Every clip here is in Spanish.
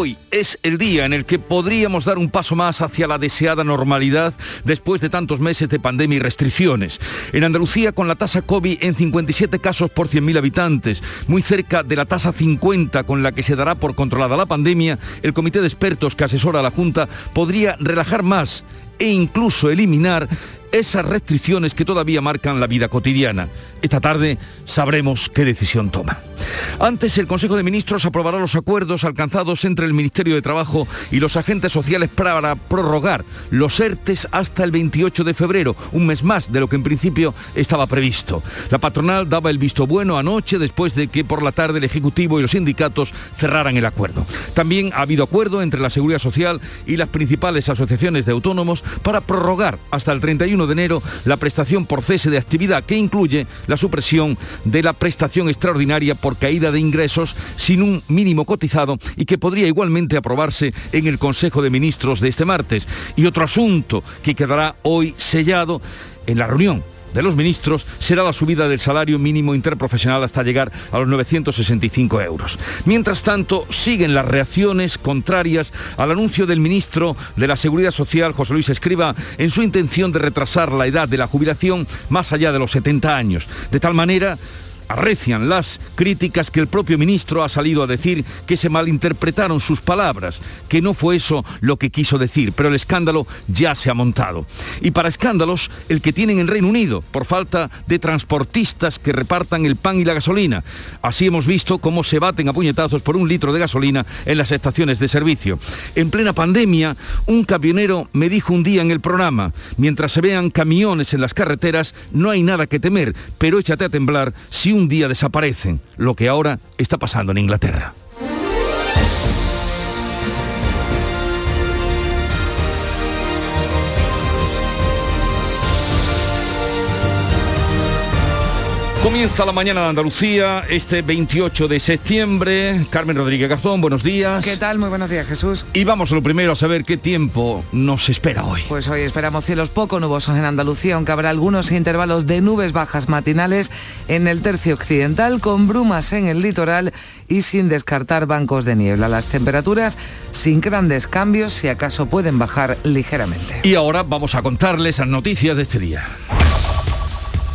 Hoy es el día en el que podríamos dar un paso más hacia la deseada normalidad después de tantos meses de pandemia y restricciones. En Andalucía, con la tasa COVID en 57 casos por 100.000 habitantes, muy cerca de la tasa 50 con la que se dará por controlada la pandemia, el comité de expertos que asesora a la Junta podría relajar más e incluso eliminar esas restricciones que todavía marcan la vida cotidiana. Esta tarde sabremos qué decisión toma. Antes, el Consejo de Ministros aprobará los acuerdos alcanzados entre el Ministerio de Trabajo y los agentes sociales para prorrogar los ERTES hasta el 28 de febrero, un mes más de lo que en principio estaba previsto. La patronal daba el visto bueno anoche después de que por la tarde el Ejecutivo y los sindicatos cerraran el acuerdo. También ha habido acuerdo entre la Seguridad Social y las principales asociaciones de autónomos para prorrogar hasta el 31 de enero la prestación por cese de actividad que incluye la supresión de la prestación extraordinaria por caída de ingresos sin un mínimo cotizado y que podría igualmente aprobarse en el Consejo de Ministros de este martes. Y otro asunto que quedará hoy sellado en la reunión de los ministros será la subida del salario mínimo interprofesional hasta llegar a los 965 euros. Mientras tanto, siguen las reacciones contrarias al anuncio del ministro de la Seguridad Social, José Luis Escriba, en su intención de retrasar la edad de la jubilación más allá de los 70 años. De tal manera arrecian las críticas que el propio ministro ha salido a decir que se malinterpretaron sus palabras, que no fue eso lo que quiso decir, pero el escándalo ya se ha montado. Y para escándalos, el que tienen en Reino Unido, por falta de transportistas que repartan el pan y la gasolina. Así hemos visto cómo se baten a puñetazos por un litro de gasolina en las estaciones de servicio. En plena pandemia, un camionero me dijo un día en el programa, mientras se vean camiones en las carreteras, no hay nada que temer, pero échate a temblar si un un día desaparecen, lo que ahora está pasando en Inglaterra. Comienza la mañana de Andalucía, este 28 de septiembre. Carmen Rodríguez Garzón, buenos días. ¿Qué tal? Muy buenos días, Jesús. Y vamos a lo primero a saber qué tiempo nos espera hoy. Pues hoy esperamos cielos poco nubosos en Andalucía, aunque habrá algunos intervalos de nubes bajas matinales en el tercio occidental, con brumas en el litoral y sin descartar bancos de niebla. Las temperaturas sin grandes cambios, si acaso pueden bajar ligeramente. Y ahora vamos a contarles las noticias de este día.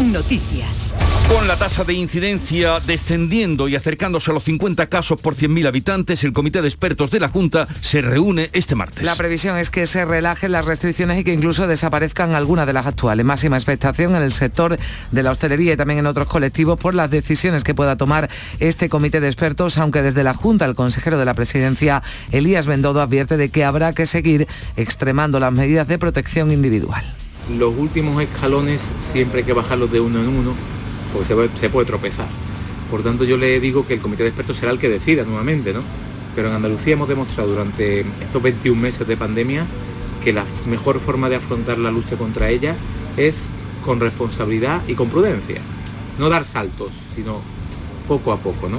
Noticias. Con la tasa de incidencia descendiendo y acercándose a los 50 casos por 100.000 habitantes, el comité de expertos de la Junta se reúne este martes. La previsión es que se relajen las restricciones y que incluso desaparezcan algunas de las actuales. Máxima expectación en el sector de la hostelería y también en otros colectivos por las decisiones que pueda tomar este comité de expertos, aunque desde la Junta el consejero de la presidencia, Elías Bendodo, advierte de que habrá que seguir extremando las medidas de protección individual los últimos escalones siempre hay que bajarlos de uno en uno, porque se puede, tropezar. Por tanto, yo le digo que el comité de expertos será el que decida nuevamente, ¿no? Pero en Andalucía hemos demostrado durante estos 21 meses de pandemia que la mejor forma de afrontar la lucha contra ella es con responsabilidad y con prudencia. No dar saltos, sino poco a poco, ¿no?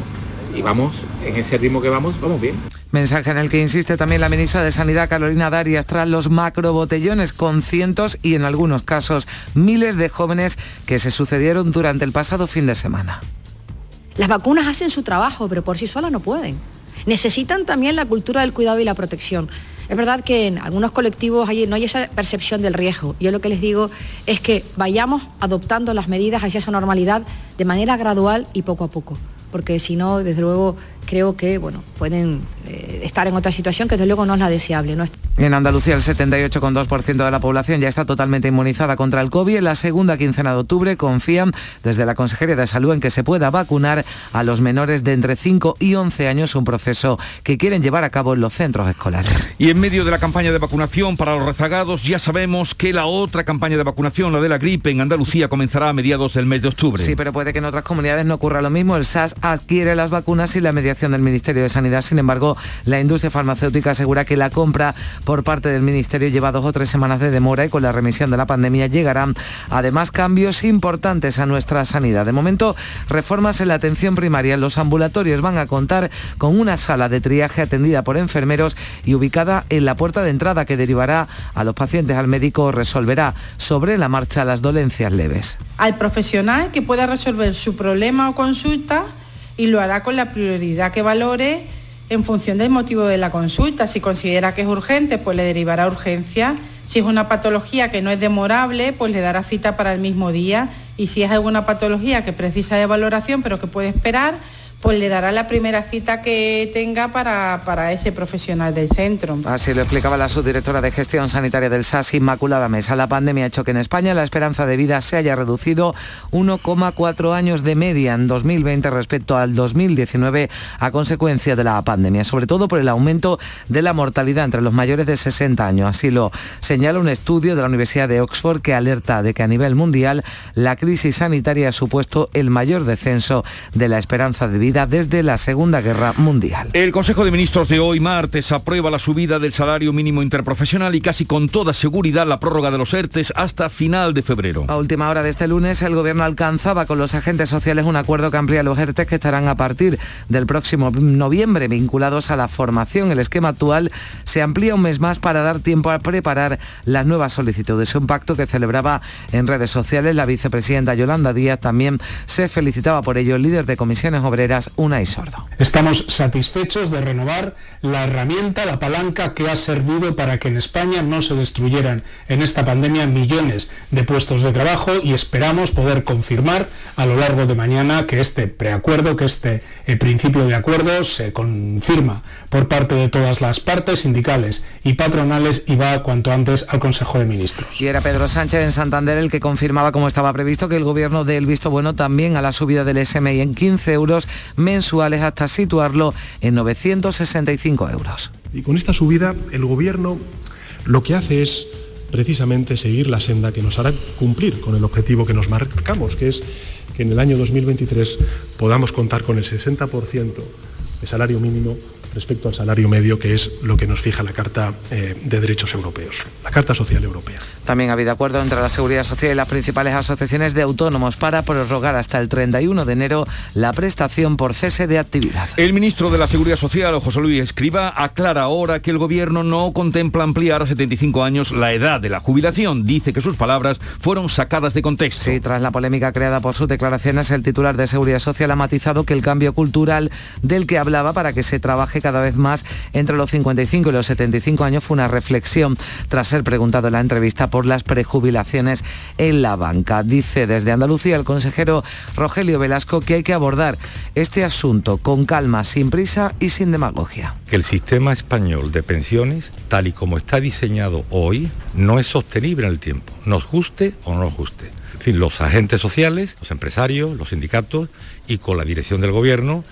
Y vamos, en ese ritmo que vamos, vamos bien. Mensaje en el que insiste también la ministra de Sanidad, Carolina Darias, tras los macrobotellones con cientos y en algunos casos miles de jóvenes que se sucedieron durante el pasado fin de semana. Las vacunas hacen su trabajo, pero por sí solas no pueden. Necesitan también la cultura del cuidado y la protección. Es verdad que en algunos colectivos no hay esa percepción del riesgo. Yo lo que les digo es que vayamos adoptando las medidas hacia esa normalidad de manera gradual y poco a poco porque si no, desde luego, creo que bueno, pueden eh, estar en otra situación que desde luego no es la deseable. ¿no? En Andalucía el 78,2% de la población ya está totalmente inmunizada contra el COVID. En la segunda quincena de octubre confían desde la Consejería de Salud en que se pueda vacunar a los menores de entre 5 y 11 años, un proceso que quieren llevar a cabo en los centros escolares. Y en medio de la campaña de vacunación para los rezagados, ya sabemos que la otra campaña de vacunación, la de la gripe en Andalucía, comenzará a mediados del mes de octubre. Sí, pero puede que en otras comunidades no ocurra lo mismo. El SAS adquiere las vacunas y la mediación del Ministerio de Sanidad. Sin embargo, la industria farmacéutica asegura que la compra por parte del Ministerio lleva dos o tres semanas de demora y con la remisión de la pandemia llegarán además cambios importantes a nuestra sanidad. De momento, reformas en la atención primaria. Los ambulatorios van a contar con una sala de triaje atendida por enfermeros y ubicada en la puerta de entrada que derivará a los pacientes al médico o resolverá sobre la marcha las dolencias leves. Al profesional que pueda resolver su problema o consulta y lo hará con la prioridad que valore en función del motivo de la consulta. Si considera que es urgente, pues le derivará urgencia. Si es una patología que no es demorable, pues le dará cita para el mismo día. Y si es alguna patología que precisa de valoración, pero que puede esperar, pues le dará la primera cita que tenga para, para, ese profesional del centro. Así lo explicaba la subdirectora de Gestión Sanitaria del SAS, Inmaculada Mesa. La pandemia ha hecho que en España la esperanza de vida se haya reducido 1,4 años de media en 2020 respecto al 2019 a consecuencia de la pandemia, sobre todo por el aumento de la mortalidad entre los mayores de 60 años. Así lo señala un estudio de la Universidad de Oxford que alerta de que a nivel mundial la crisis sanitaria ha supuesto el mayor descenso de la esperanza de vida desde la Segunda Guerra Mundial. El Consejo de Ministros de hoy martes aprueba la subida del salario mínimo interprofesional y casi con toda seguridad la prórroga de los ERTES hasta final de febrero. A última hora de este lunes el gobierno alcanzaba con los agentes sociales un acuerdo que amplía los ERTES que estarán a partir del próximo noviembre vinculados a la formación. El esquema actual se amplía un mes más para dar tiempo a preparar las nuevas solicitudes. Un pacto que celebraba en redes sociales la vicepresidenta Yolanda Díaz también se felicitaba por ello el líder de comisiones obreras Unai Sordo. Estamos satisfechos de renovar la herramienta, la palanca que ha servido para que en España no se destruyeran en esta pandemia millones de puestos de trabajo y esperamos poder confirmar a lo largo de mañana que este preacuerdo, que este eh, principio de acuerdo se confirma por parte de todas las partes sindicales y patronales y va cuanto antes al Consejo de Ministros. Y era Pedro Sánchez en Santander el que confirmaba, como estaba previsto, que el gobierno dé el visto bueno también a la subida del SMI en 15 euros mensuales hasta situarlo en 965 euros. Y con esta subida el Gobierno lo que hace es precisamente seguir la senda que nos hará cumplir con el objetivo que nos marcamos, que es que en el año 2023 podamos contar con el 60% de salario mínimo respecto al salario medio, que es lo que nos fija la Carta eh, de Derechos Europeos, la Carta Social Europea. También ha habido acuerdo entre la Seguridad Social y las principales asociaciones de autónomos para prorrogar hasta el 31 de enero la prestación por cese de actividad. El ministro de la Seguridad Social, José Luis Escriba, aclara ahora que el gobierno no contempla ampliar a 75 años la edad de la jubilación. Dice que sus palabras fueron sacadas de contexto. Sí, tras la polémica creada por sus declaraciones, el titular de Seguridad Social ha matizado que el cambio cultural del que hablaba para que se trabaje cada vez más entre los 55 y los 75 años fue una reflexión tras ser preguntado en la entrevista por las prejubilaciones en la banca. Dice desde Andalucía el consejero Rogelio Velasco que hay que abordar este asunto con calma, sin prisa y sin demagogia. Que el sistema español de pensiones, tal y como está diseñado hoy, no es sostenible en el tiempo, nos guste o no nos guste. Fin, los agentes sociales, los empresarios, los sindicatos y con la dirección del gobierno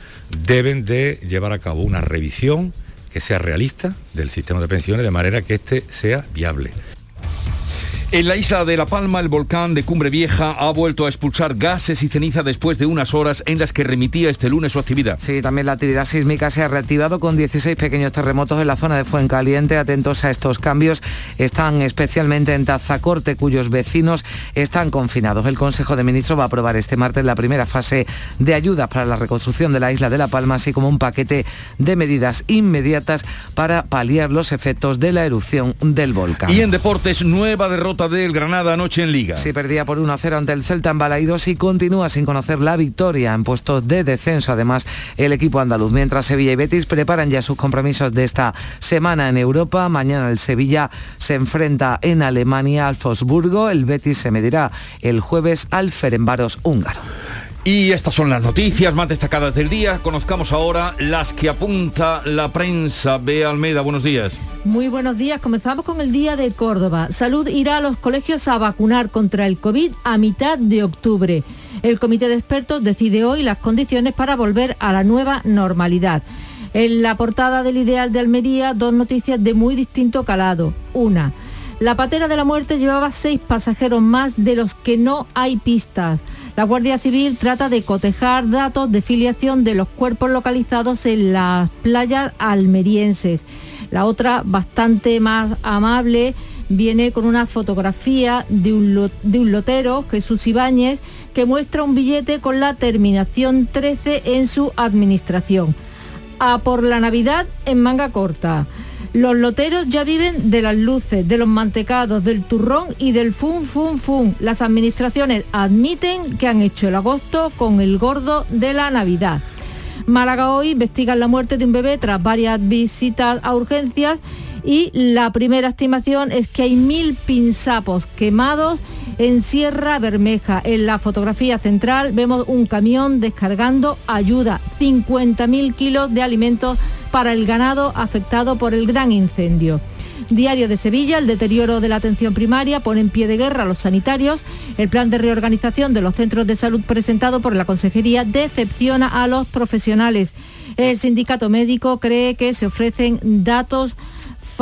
deben de llevar a cabo una revisión que sea realista del sistema de pensiones de manera que éste sea viable. En la isla de La Palma, el volcán de Cumbre Vieja ha vuelto a expulsar gases y ceniza después de unas horas en las que remitía este lunes su actividad. Sí, también la actividad sísmica se ha reactivado con 16 pequeños terremotos en la zona de Fuencaliente. Atentos a estos cambios. Están especialmente en Tazacorte, cuyos vecinos están confinados. El Consejo de Ministros va a aprobar este martes la primera fase de ayudas para la reconstrucción de la isla de La Palma, así como un paquete de medidas inmediatas para paliar los efectos de la erupción del volcán. Y en deportes, nueva derrota del Granada anoche en Liga. Sí, perdía por 1-0 ante el Celta en Balaidos y continúa sin conocer la victoria en puestos de descenso. Además, el equipo andaluz. Mientras Sevilla y Betis preparan ya sus compromisos de esta semana en Europa. Mañana el Sevilla se enfrenta en Alemania al Fosburgo. El Betis se medirá el jueves al Ferenbaros húngaro. Y estas son las noticias más destacadas del día. Conozcamos ahora las que apunta la prensa. Bea Almeida, buenos días. Muy buenos días. Comenzamos con el Día de Córdoba. Salud irá a los colegios a vacunar contra el COVID a mitad de octubre. El comité de expertos decide hoy las condiciones para volver a la nueva normalidad. En la portada del Ideal de Almería, dos noticias de muy distinto calado. Una, La patera de la muerte llevaba seis pasajeros más de los que no hay pistas. La Guardia Civil trata de cotejar datos de filiación de los cuerpos localizados en las playas almerienses. La otra, bastante más amable, viene con una fotografía de un, lotero, Jesús Ibáñez, que muestra un billete con la terminación 13 en su administración. A por la Navidad en manga corta. Los loteros ya viven de las luces, de los mantecados, del turrón y del fun, fun, fun. Las administraciones admiten que han hecho el agosto con el gordo de la Navidad. Málaga hoy investiga la muerte de un bebé tras varias visitas a urgencias y la primera estimación es que hay mil pinzapos quemados en Sierra Bermeja. En la fotografía central vemos un camión descargando ayuda, 50.000 kilos de alimentos para el ganado afectado por el gran incendio. Diario de Sevilla, el deterioro de la atención primaria pone en pie de guerra a los sanitarios. El plan de reorganización de los centros de salud presentado por la Consejería decepciona a los profesionales. El sindicato médico cree que se ofrecen datos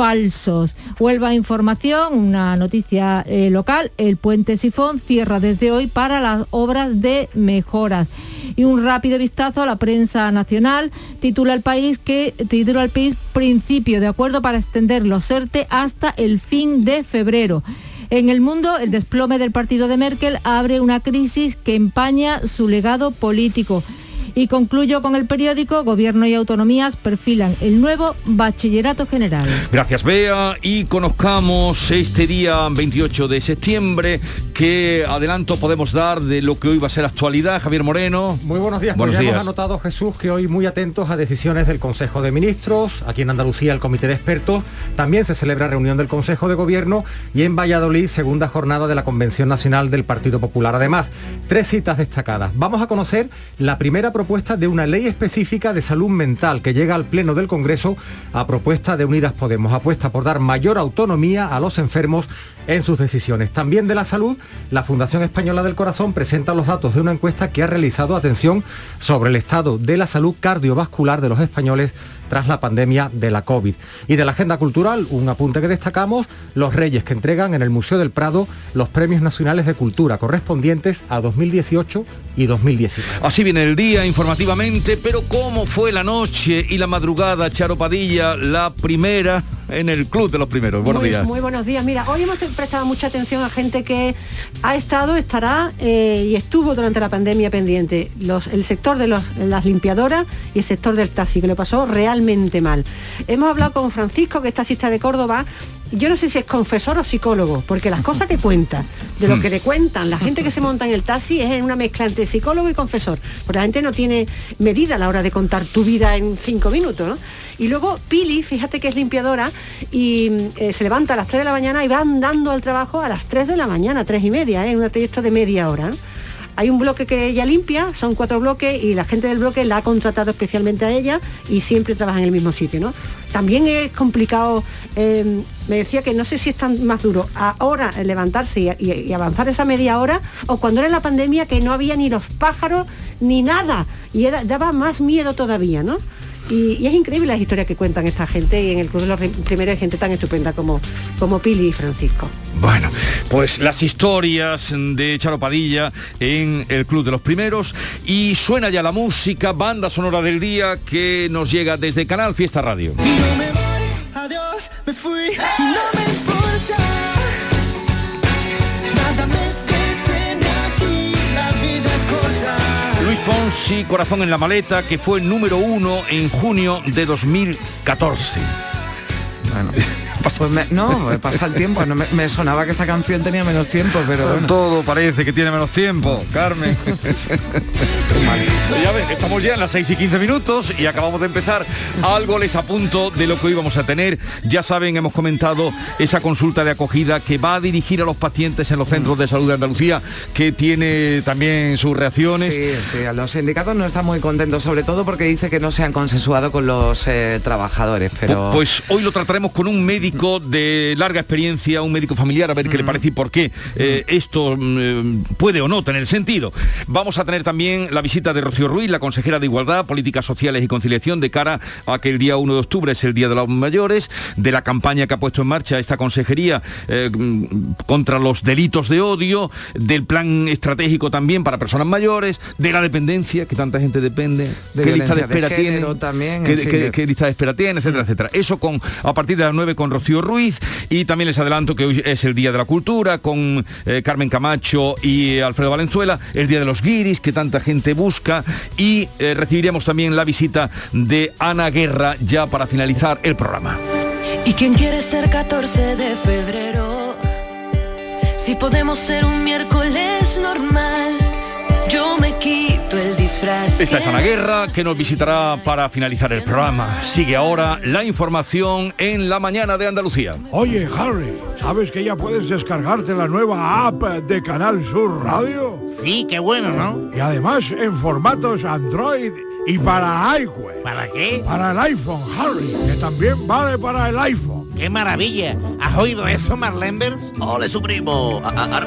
falsos. Huelva Información, una noticia eh, local, el puente Sifón cierra desde hoy para las obras de mejoras. Y un rápido vistazo a la prensa nacional, titula el país que titula el país principio de acuerdo para extender los ERTE hasta el fin de febrero. En el mundo, el desplome del partido de Merkel abre una crisis que empaña su legado político. Y concluyo con el periódico Gobierno y Autonomías perfilan el nuevo Bachillerato General. Gracias, Bea. Y conozcamos este día 28 de septiembre qué adelanto podemos dar de lo que hoy va a ser actualidad. Javier Moreno. Muy buenos días. Buenos pues ya hemos anotado, Jesús, que hoy muy atentos a decisiones del Consejo de Ministros. Aquí en Andalucía, el Comité de Expertos. También se celebra reunión del Consejo de Gobierno y en Valladolid, segunda jornada de la Convención Nacional del Partido Popular. Además, tres citas destacadas. Vamos a conocer la primera propuesta de una ley específica de salud mental que llega al Pleno del Congreso a propuesta de Unidas Podemos. Apuesta por dar mayor autonomía a los enfermos en sus decisiones. También de la salud, la Fundación Española del Corazón presenta los datos de una encuesta que ha realizado atención sobre el estado de la salud cardiovascular de los españoles tras la pandemia de la COVID. Y de la agenda cultural, un apunte que destacamos, los Reyes que entregan en el Museo del Prado los premios nacionales de cultura correspondientes a 2018 y 2019. Así viene el día informativamente, pero ¿cómo fue la noche y la madrugada, Charo Padilla, la primera en el Club de los Primeros? Buenos días. Muy buenos días. Mira, hoy hemos prestado mucha atención a gente que ha estado, estará eh, y estuvo durante la pandemia pendiente. Los, el sector de las limpiadoras y el sector del taxi, que lo pasó realmente mal. Hemos hablado con Francisco, que es taxista de Córdoba, yo no sé si es confesor o psicólogo, porque las cosas que cuenta, de lo que le cuentan, la gente que se monta en el taxi es una mezcla entre psicólogo y confesor, porque la gente no tiene medida a la hora de contar tu vida en cinco minutos, Y luego Pili, fíjate que es limpiadora y eh, se levanta a las 3 de la mañana y va andando al trabajo a las 3 de la mañana, tres y media, en ¿eh? un trayecto de media hora. Hay un bloque que ella limpia, son cuatro bloques y la gente del bloque la ha contratado especialmente a ella y siempre trabaja en el mismo sitio, ¿no? También es complicado, eh, me decía que no sé si es tan más duro ahora levantarse y, avanzar esa media hora o cuando era la pandemia que no había ni los pájaros ni nada y daba más miedo todavía, ¿no? Y, es increíble las historias que cuentan esta gente y en el Club de los Primeros hay gente tan estupenda como, como Pili y Francisco. Bueno, pues las historias de Charo Padilla en el Club de los Primeros y suena ya la música, banda sonora del día que nos llega desde Canal Fiesta Radio. adiós, me fui, Fonsi, Corazón en la maleta, que fue número uno en junio de 2014. Bueno. Pues no, pasa el tiempo. No, me, sonaba que esta canción tenía menos tiempo, pero Todo parece que tiene menos tiempo, Carmen. ya ves, estamos ya en las 6 y 15 minutos y acabamos de empezar. Algo les apunto de lo que hoy vamos a tener. Ya saben, hemos comentado esa consulta de acogida que va a dirigir a los pacientes en los centros de salud de Andalucía, que tiene también sus reacciones. Sí, sí, los sindicatos no están muy contentos, sobre todo porque dice que no se han consensuado con los eh, trabajadores, pero... Pues hoy lo trataremos con un médico médico de larga experiencia, un médico familiar, a ver qué le parece y por qué eh, esto mm, puede o no tener sentido. Vamos a tener también la visita de Rocío Ruiz, la consejera de Igualdad, Políticas Sociales y Conciliación, de cara a que el día 1 de octubre es el Día de los Mayores, de la campaña que ha puesto en marcha esta consejería eh, mm, contra los delitos de odio, del plan estratégico también para personas mayores, de la dependencia, que tanta gente depende, De qué lista de de espera tiene, género también, de- qué lista de espera tiene, etcétera, etcétera. Eso con a partir de las 9 con Rocío Ruiz y también les adelanto que hoy es el Día de la Cultura con eh, Carmen Camacho y Alfredo Valenzuela, el Día de los Guiris que tanta gente busca y eh, recibiremos también la visita de Ana Guerra ya para finalizar el programa. ¿Y quién quiere ser 14 de febrero? Si podemos ser un miércoles normal, yo me quito el disfraz. Esta es Ana Guerra que nos visitará para finalizar el programa. Sigue ahora la información en la mañana de Andalucía. Oye, Harry, ¿sabes que ya puedes descargarte la nueva app de Canal Sur Radio? Sí, qué bueno, ¿no? Y además en formatos Android y para iWeb. ¿Para qué? Para el iPhone, Harry, que también vale para el iPhone. ¡Qué maravilla! ¿Has oído eso, Marlembers? ¡Ole, su primo! A- a- Ahora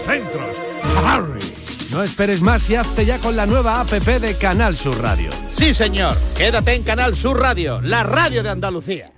centros. Harry. No esperes más y hazte ya con la nueva APP de Canal Sur Radio. Sí, señor. Quédate en Canal Sur Radio, la radio de Andalucía.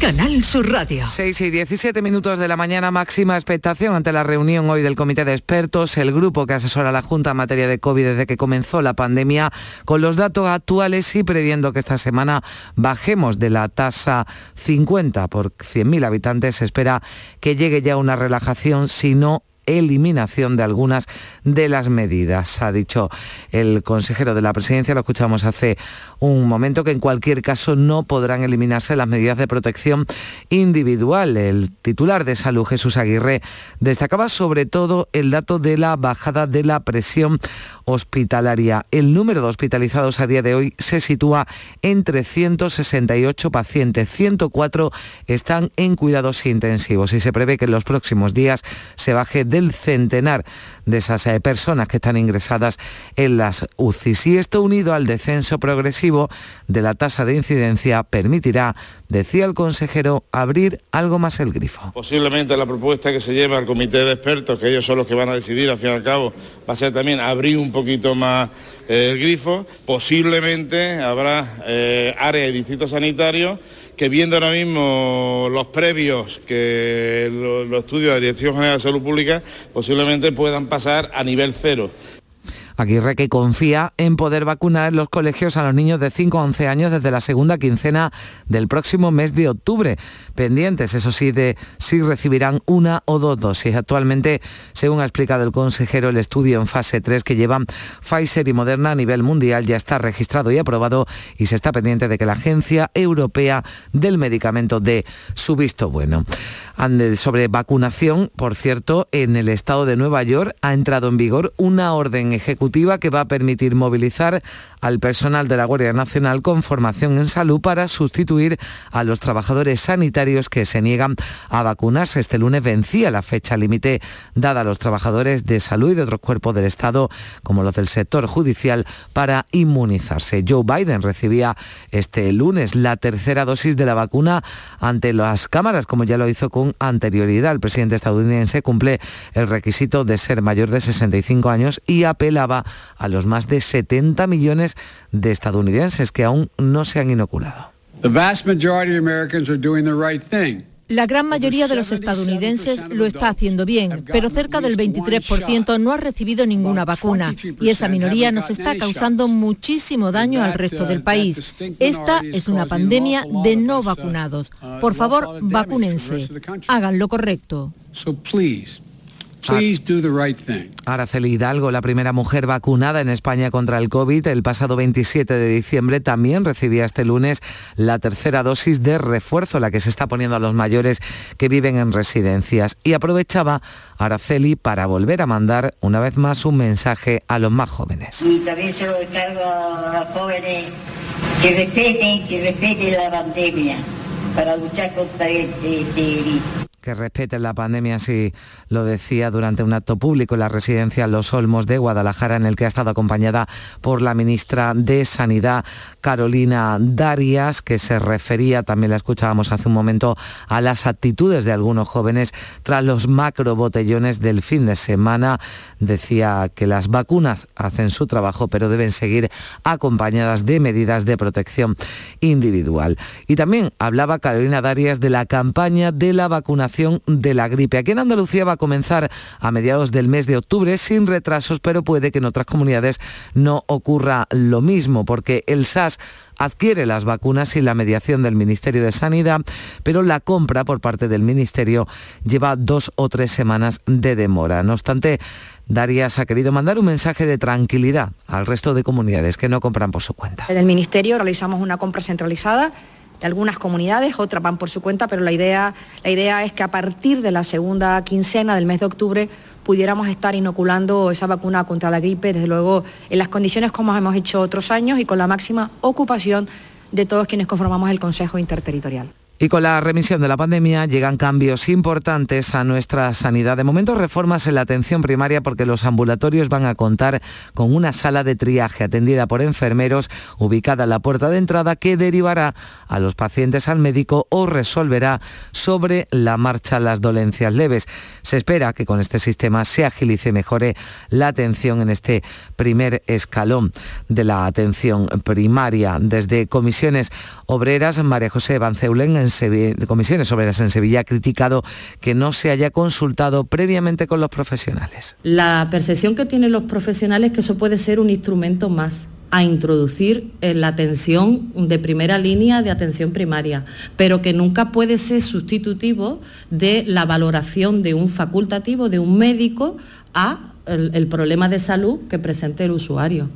Canal Sur Radio. 6 y 17 minutos de la mañana, máxima expectación ante la reunión hoy del Comité de Expertos, el grupo que asesora a la Junta en materia de COVID desde que comenzó la pandemia, con los datos actuales y previendo que esta semana bajemos de la tasa 50 por 100.000 habitantes, se espera que llegue ya una relajación, si no eliminación de algunas de las medidas, ha dicho el consejero de la presidencia, lo escuchamos hace un momento, que en cualquier caso no podrán eliminarse las medidas de protección individual. El titular de salud, Jesús Aguirre, destacaba sobre todo el dato de la bajada de la presión hospitalaria. El número de hospitalizados a día de hoy se sitúa en 368 pacientes, 104 están en cuidados intensivos y se prevé que en los próximos días se baje del centenar de esas eh, personas que están ingresadas en las UCIs. Y esto unido al descenso progresivo de la tasa de incidencia permitirá, decía el consejero, abrir algo más el grifo. Posiblemente la propuesta que se lleva al comité de expertos, que ellos son los que van a decidir al fin y al cabo, va a ser también abrir un poquito más eh, el grifo. Posiblemente habrá eh, áreas y distritos sanitarios que viendo ahora mismo los previos que lo- los estudios de la Dirección General de Salud Pública posiblemente puedan pasar a nivel cero. Aguirre que confía en poder vacunar en los colegios a los niños de 5 a 11 años desde la segunda quincena del próximo mes de octubre. Pendientes, eso sí, de si recibirán una o dos dosis. Actualmente, según ha explicado el consejero, el estudio en fase 3 que llevan Pfizer y Moderna a nivel mundial ya está registrado y aprobado y se está pendiente de que la Agencia Europea del Medicamento dé su visto bueno. Sobre vacunación, por cierto, en el estado de Nueva York ha entrado en vigor una orden ejecutiva que va a permitir movilizar al personal de la Guardia Nacional con formación en salud para sustituir a los trabajadores sanitarios que se niegan a vacunarse. Este lunes vencía la fecha límite dada a los trabajadores de salud y de otros cuerpos del Estado, como los del sector judicial, para inmunizarse. Joe Biden recibía este lunes la tercera dosis de la vacuna ante las cámaras, como ya lo hizo con anterioridad. El presidente estadounidense cumple el requisito de ser mayor de 65 años y apelaba a los más de 70 millones de estadounidenses que aún no se han inoculado. The vast majority of Americans are doing the right thing. La gran mayoría de los estadounidenses lo está haciendo bien, pero cerca del 23% no ha recibido ninguna vacuna y esa minoría nos está causando muchísimo daño al resto del país. Esta es una pandemia de no vacunados. Por favor, vacúnense. Hagan lo correcto. Araceli Hidalgo, la primera mujer vacunada en España contra el COVID el pasado 27 de diciembre, también recibía este lunes la tercera dosis de refuerzo, la que se está poniendo a los mayores que viven en residencias. Y aprovechaba Araceli para volver a mandar una vez más un mensaje a los más jóvenes. Y también se lo encargo a los jóvenes que respeten, que respeten la pandemia para luchar contra este, este virus que respeten la pandemia, así lo decía durante un acto público en la residencia Los Olmos de Guadalajara, en el que ha estado acompañada por la ministra de Sanidad, Carolina Darias, que se refería, también la escuchábamos hace un momento, a las actitudes de algunos jóvenes tras los macro botellones del fin de semana. Decía que las vacunas hacen su trabajo, pero deben seguir acompañadas de medidas de protección individual. Y también hablaba Carolina Darias de la campaña de la vacunación de la gripe. Aquí en Andalucía va a comenzar a mediados del mes de octubre sin retrasos, pero puede que en otras comunidades no ocurra lo mismo, porque el SAS adquiere las vacunas sin la mediación del Ministerio de Sanidad, pero la compra por parte del Ministerio lleva dos o tres semanas de demora. No obstante, Darias ha querido mandar un mensaje de tranquilidad al resto de comunidades que no compran por su cuenta. En el Ministerio realizamos una compra centralizada de algunas comunidades, otras van por su cuenta, pero la idea, la idea es que a partir de la segunda quincena del mes de octubre pudiéramos estar inoculando esa vacuna contra la gripe, desde luego en las condiciones como hemos hecho otros años y con la máxima ocupación de todos quienes conformamos el Consejo Interterritorial. Y con la remisión de la pandemia llegan cambios importantes a nuestra sanidad. De momento reformas en la atención primaria porque los ambulatorios van a contar con una sala de triaje atendida por enfermeros ubicada en la puerta de entrada que derivará a los pacientes al médico o resolverá sobre la marcha las dolencias leves. Se espera que con este sistema se agilice y mejore la atención en este primer escalón de la atención primaria. Desde comisiones obreras, María José Banceulen en de Comisiones Obreras en Sevilla ha criticado que no se haya consultado previamente con los profesionales. La percepción que tienen los profesionales es que eso puede ser un instrumento más a introducir en la atención de primera línea de atención primaria, pero que nunca puede ser sustitutivo de la valoración de un facultativo, de un médico, a el problema de salud que presente el usuario.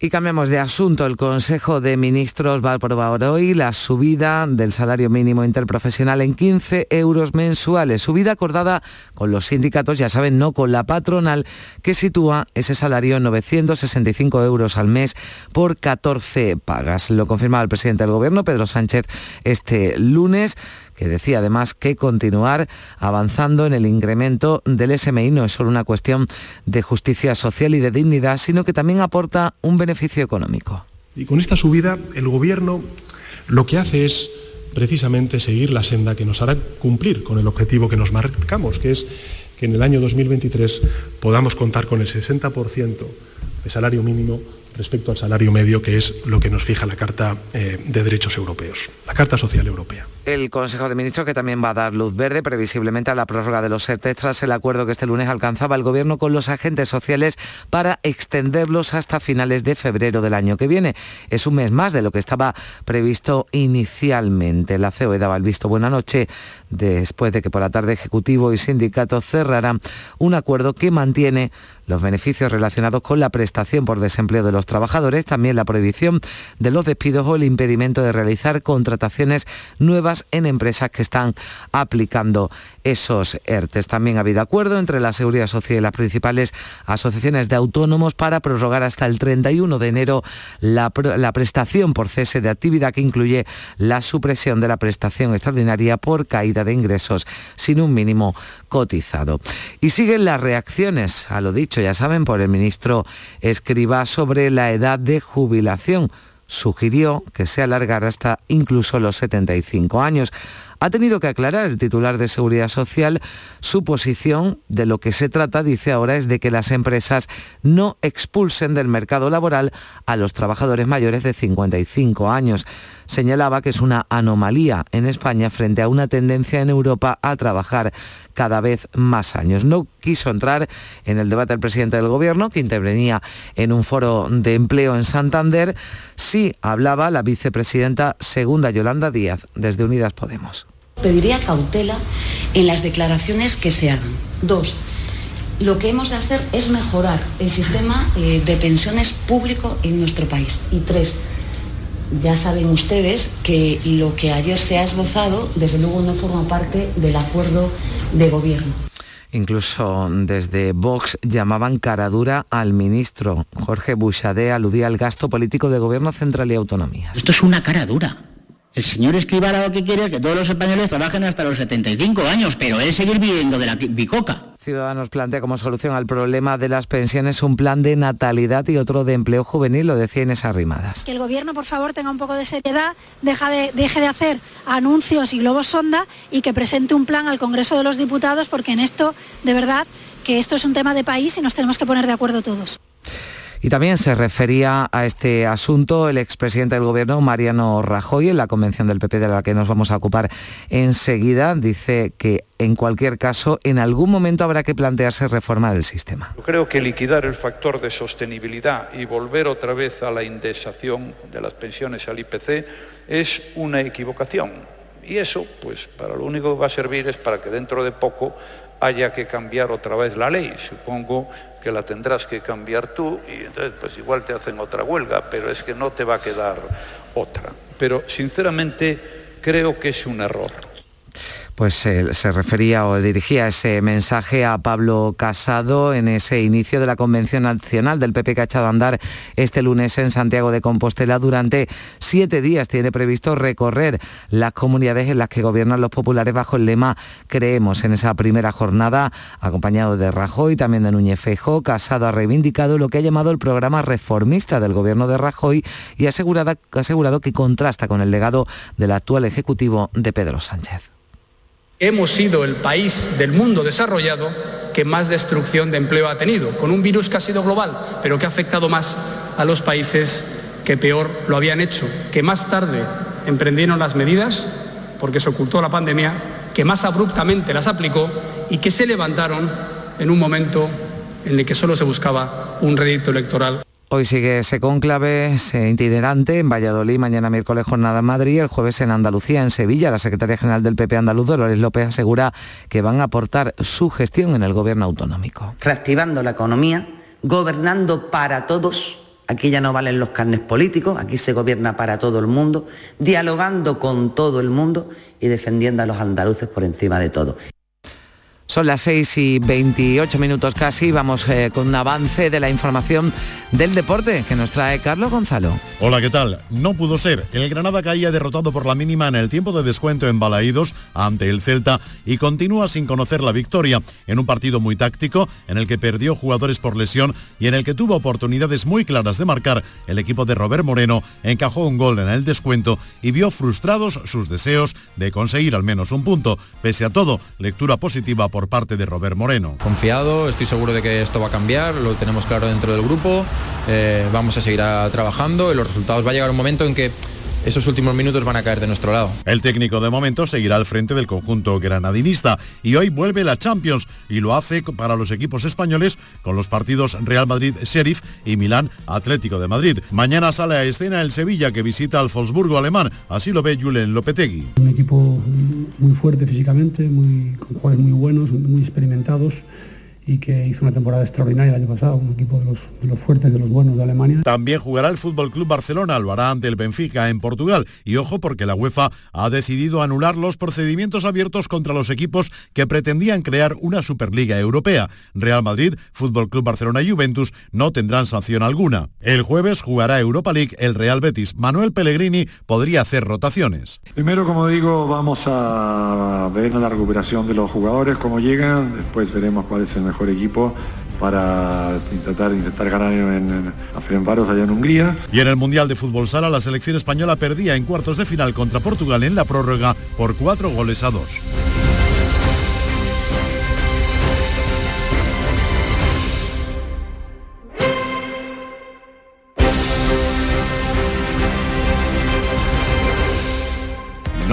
Y cambiamos de asunto. El Consejo de Ministros va a aprobar hoy la subida del salario mínimo interprofesional en 15 euros mensuales. Subida acordada con los sindicatos, ya saben, no con la patronal, que sitúa ese salario en 965 euros al mes por 14 pagas. Lo confirmaba el presidente del Gobierno, Pedro Sánchez, este lunes que decía además que continuar avanzando en el incremento del SMI no es solo una cuestión de justicia social y de dignidad, sino que también aporta un beneficio económico. Y con esta subida el Gobierno lo que hace es precisamente seguir la senda que nos hará cumplir con el objetivo que nos marcamos, que es que en el año 2023 podamos contar con el 60% de salario mínimo respecto al salario medio, que es lo que nos fija la Carta eh, de Derechos Europeos, la Carta Social Europea. El Consejo de Ministros que también va a dar luz verde previsiblemente a la prórroga de los ERTE tras el acuerdo que este lunes alcanzaba el Gobierno con los agentes sociales para extenderlos hasta finales de febrero del año que viene. Es un mes más de lo que estaba previsto inicialmente. La COE daba el visto buena noche después de que por la tarde Ejecutivo y Sindicato cerraran un acuerdo que mantiene los beneficios relacionados con la prestación por desempleo de los trabajadores, también la prohibición de los despidos o el impedimento de realizar contrataciones nuevas en empresas que están aplicando esos ERTES. También ha habido acuerdo entre la Seguridad Social y las principales asociaciones de autónomos para prorrogar hasta el 31 de enero la, la prestación por cese de actividad que incluye la supresión de la prestación extraordinaria por caída de ingresos sin un mínimo cotizado. Y siguen las reacciones a lo dicho, ya saben, por el ministro Escriba sobre la edad de jubilación. Sugirió que se alargara hasta incluso los 75 años. Ha tenido que aclarar el titular de Seguridad Social su posición. De lo que se trata, dice ahora, es de que las empresas no expulsen del mercado laboral a los trabajadores mayores de 55 años. Señalaba que es una anomalía en España frente a una tendencia en Europa a trabajar cada vez más años. No quiso entrar en el debate del presidente del Gobierno, que intervenía en un foro de empleo en Santander. Sí hablaba la vicepresidenta segunda Yolanda Díaz, desde Unidas Podemos. Pediría cautela en las declaraciones que se hagan. Dos, lo que hemos de hacer es mejorar el sistema eh, de pensiones público en nuestro país. Y tres, ya saben ustedes que lo que ayer se ha esbozado, desde luego no forma parte del acuerdo de gobierno. Incluso desde Vox llamaban caradura al ministro. Jorge Bouchardet aludía al gasto político de gobierno central y autonomías. Esto es una cara dura. El señor Escribara lo que quiere es que todos los españoles trabajen hasta los 75 años, pero él seguir viviendo de la bicoca. Ciudadanos plantea como solución al problema de las pensiones un plan de natalidad y otro de empleo juvenil, lo decía Inés Arrimadas. Que el gobierno, por favor, tenga un poco de seriedad, de, deje de hacer anuncios y globos sonda y que presente un plan al Congreso de los Diputados, porque en esto, de verdad, que esto es un tema de país y nos tenemos que poner de acuerdo todos. Y también se refería a este asunto el expresidente del Gobierno, Mariano Rajoy, en la convención del PP de la que nos vamos a ocupar enseguida. Dice que en cualquier caso, en algún momento habrá que plantearse reformar el sistema. Yo creo que liquidar el factor de sostenibilidad y volver otra vez a la indexación de las pensiones al IPC es una equivocación. Y eso, pues, para lo único que va a servir es para que dentro de poco haya que cambiar otra vez la ley. Supongo que la tendrás que cambiar tú y entonces pues igual te hacen otra huelga, pero es que no te va a quedar otra. Pero sinceramente creo que es un error pues se refería o dirigía ese mensaje a Pablo Casado en ese inicio de la Convención Nacional del PP que ha echado a andar este lunes en Santiago de Compostela. Durante siete días tiene previsto recorrer las comunidades en las que gobiernan los populares bajo el lema Creemos. En esa primera jornada, acompañado de Rajoy, también de Núñez Feijóo, Casado ha reivindicado lo que ha llamado el programa reformista del gobierno de Rajoy y ha asegurado que contrasta con el legado del actual Ejecutivo de Pedro Sánchez. Hemos sido el país del mundo desarrollado que más destrucción de empleo ha tenido, con un virus que ha sido global, pero que ha afectado más a los países que peor lo habían hecho, que más tarde emprendieron las medidas, porque se ocultó la pandemia, que más abruptamente las aplicó y que se levantaron en un momento en el que solo se buscaba un rédito electoral. Hoy sigue ese cónclave ese itinerante en Valladolid, mañana miércoles jornada en Madrid, el jueves en Andalucía, en Sevilla. La secretaria general del PP andaluz, Dolores López, asegura que van a aportar su gestión en el gobierno autonómico. Reactivando la economía, gobernando para todos. Aquí ya no valen los carnes políticos, aquí se gobierna para todo el mundo, dialogando con todo el mundo y defendiendo a los andaluces por encima de todo. Son las 6 y 28 minutos casi. Vamos eh, con un avance de la información del deporte que nos trae Carlos Gonzalo. Hola, ¿qué tal? No pudo ser. El Granada caía derrotado por la mínima en el tiempo de descuento en Balaídos ante el Celta y continúa sin conocer la victoria en un partido muy táctico en el que perdió jugadores por lesión y en el que tuvo oportunidades muy claras de marcar. El equipo de Robert Moreno encajó un gol en el descuento y vio frustrados sus deseos de conseguir al menos un punto. Pese a todo, lectura positiva por por parte de Robert Moreno. Confiado, estoy seguro de que esto va a cambiar, lo tenemos claro dentro del grupo, eh, vamos a seguir trabajando y los resultados va a llegar un momento en que esos últimos minutos van a caer de nuestro lado. El técnico de momento seguirá al frente del conjunto granadinista y hoy vuelve la Champions y lo hace para los equipos españoles con los partidos Real Madrid Sheriff y Milán Atlético de Madrid. Mañana sale a escena el Sevilla que visita al Wolfsburgo alemán, así lo ve Julen Lopetegui. Un equipo muy fuerte físicamente, muy, con jugadores muy buenos, muy experimentados y que hizo una temporada extraordinaria el año pasado, un equipo de los, de los fuertes, de los buenos de Alemania. También jugará el Fútbol Club Barcelona, lo hará ante el Benfica en Portugal. Y ojo porque la UEFA ha decidido anular los procedimientos abiertos contra los equipos que pretendían crear una Superliga Europea. Real Madrid, Fútbol Club Barcelona y Juventus no tendrán sanción alguna. El jueves jugará Europa League el Real Betis. Manuel Pellegrini podría hacer rotaciones. Primero, como digo, vamos a ver la recuperación de los jugadores, cómo llegan, después veremos cuál es el mejor equipo para intentar, intentar ganar en, a Ferencváros allá en Hungría. Y en el Mundial de Fútbol Sala, la selección española perdía en cuartos de final contra Portugal en la prórroga por cuatro goles a dos.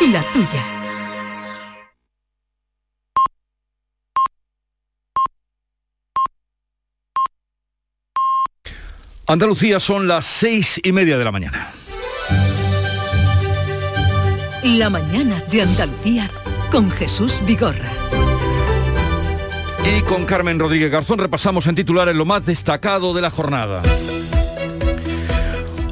La tuya. Andalucía son las seis y media de la mañana. La mañana de Andalucía con Jesús Vigorra. Y con Carmen Rodríguez Garzón repasamos en titulares lo más destacado de la jornada.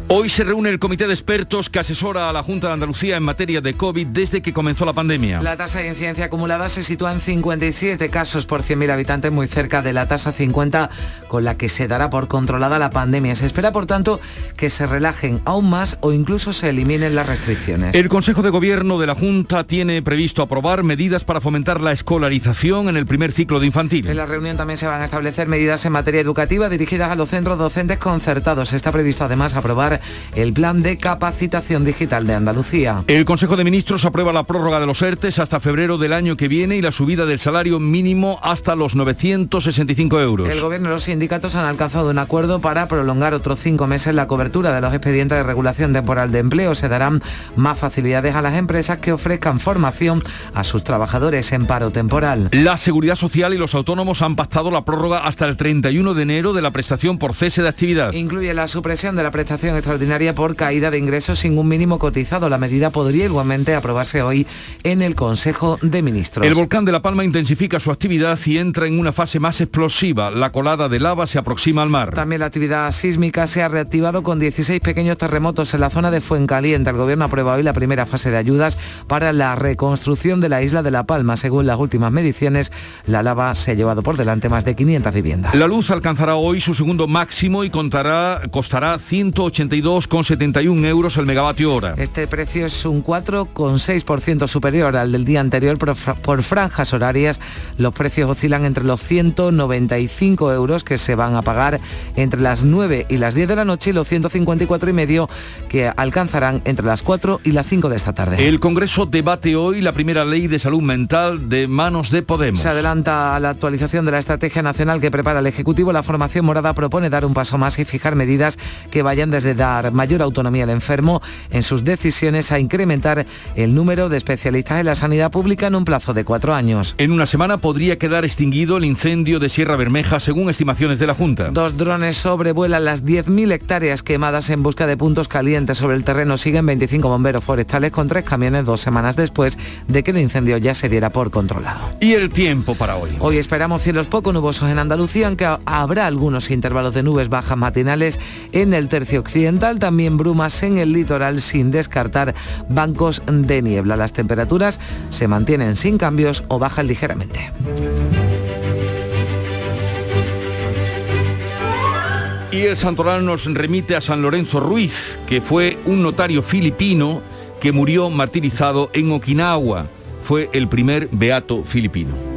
Hoy se reúne el comité de expertos que asesora a la Junta de Andalucía en materia de COVID desde que comenzó la pandemia. La tasa de incidencia acumulada se sitúa en 57 casos por 100.000 habitantes, muy cerca de la tasa 50 con la que se dará por controlada la pandemia. Se espera, por tanto, que se relajen aún más o incluso se eliminen las restricciones. El Consejo de Gobierno de la Junta tiene previsto aprobar medidas para fomentar la escolarización en el primer ciclo de infantil. En la reunión también se van a establecer medidas en materia educativa dirigidas a los centros docentes concertados. Está previsto además aprobar el plan de capacitación digital de Andalucía. El Consejo de Ministros aprueba la prórroga de los ERTES hasta febrero del año que viene y la subida del salario mínimo hasta los 965 euros. El Gobierno y los sindicatos han alcanzado un acuerdo para prolongar otros cinco meses la cobertura de los expedientes de regulación temporal de empleo. Se darán más facilidades a las empresas que ofrezcan formación a sus trabajadores en paro temporal. La Seguridad Social y los autónomos han pactado la prórroga hasta el 31 de enero de la prestación por cese de actividad. Incluye la supresión de la prestación extraordinaria por caída de ingresos sin un mínimo cotizado. La medida podría igualmente aprobarse hoy en el Consejo de Ministros. El volcán de La Palma intensifica su actividad y entra en una fase más explosiva. La colada de lava se aproxima al mar. También la actividad sísmica se ha reactivado con 16 pequeños terremotos en la zona de Fuencaliente. El gobierno aprueba hoy la primera fase de ayudas para la reconstrucción de la isla de La Palma. Según las últimas mediciones, la lava se ha llevado por delante más de 500 viviendas. La luz alcanzará hoy su segundo máximo y contará, costará 182,71 euros el megavatio hora. Este precio es un 4,6% superior al del día anterior por, por, franjas horarias. Los precios oscilan entre los 195 euros que se van a pagar entre las 9 y las 10 de la noche y los 154 y medio que alcanzarán entre las 4 y las 5 de esta tarde. El Congreso debate hoy la primera ley de salud mental de manos de Podemos. Se adelanta a la actualización de la estrategia nacional que prepara el Ejecutivo. La formación morada propone dar un paso más y fijar medidas que vayan desde dar mayor autonomía al enfermo en sus decisiones a incrementar el número de especialistas en la sanidad pública en un plazo de cuatro años. En una semana podría quedar extinguido el incendio de Sierra Bermeja según estimaciones de la Junta. Dos drones sobrevuelan las 10.000 hectáreas quemadas en busca de puntos calientes sobre el terreno. Siguen 25 bomberos forestales con tres camiones dos semanas después de que el incendio ya se diera por controlado. Y el tiempo para hoy. Hoy esperamos cielos poco nubosos en Andalucía, aunque habrá algunos intervalos de nubes bajas matinales en el tercio occidental, también brumas en el litoral sin descartar bancos de niebla. Las temperaturas se mantienen sin cambios o bajan ligeramente. Y el santoral nos remite a San Lorenzo Ruiz, que fue un notario filipino que murió martirizado en Okinawa. Fue el primer beato filipino.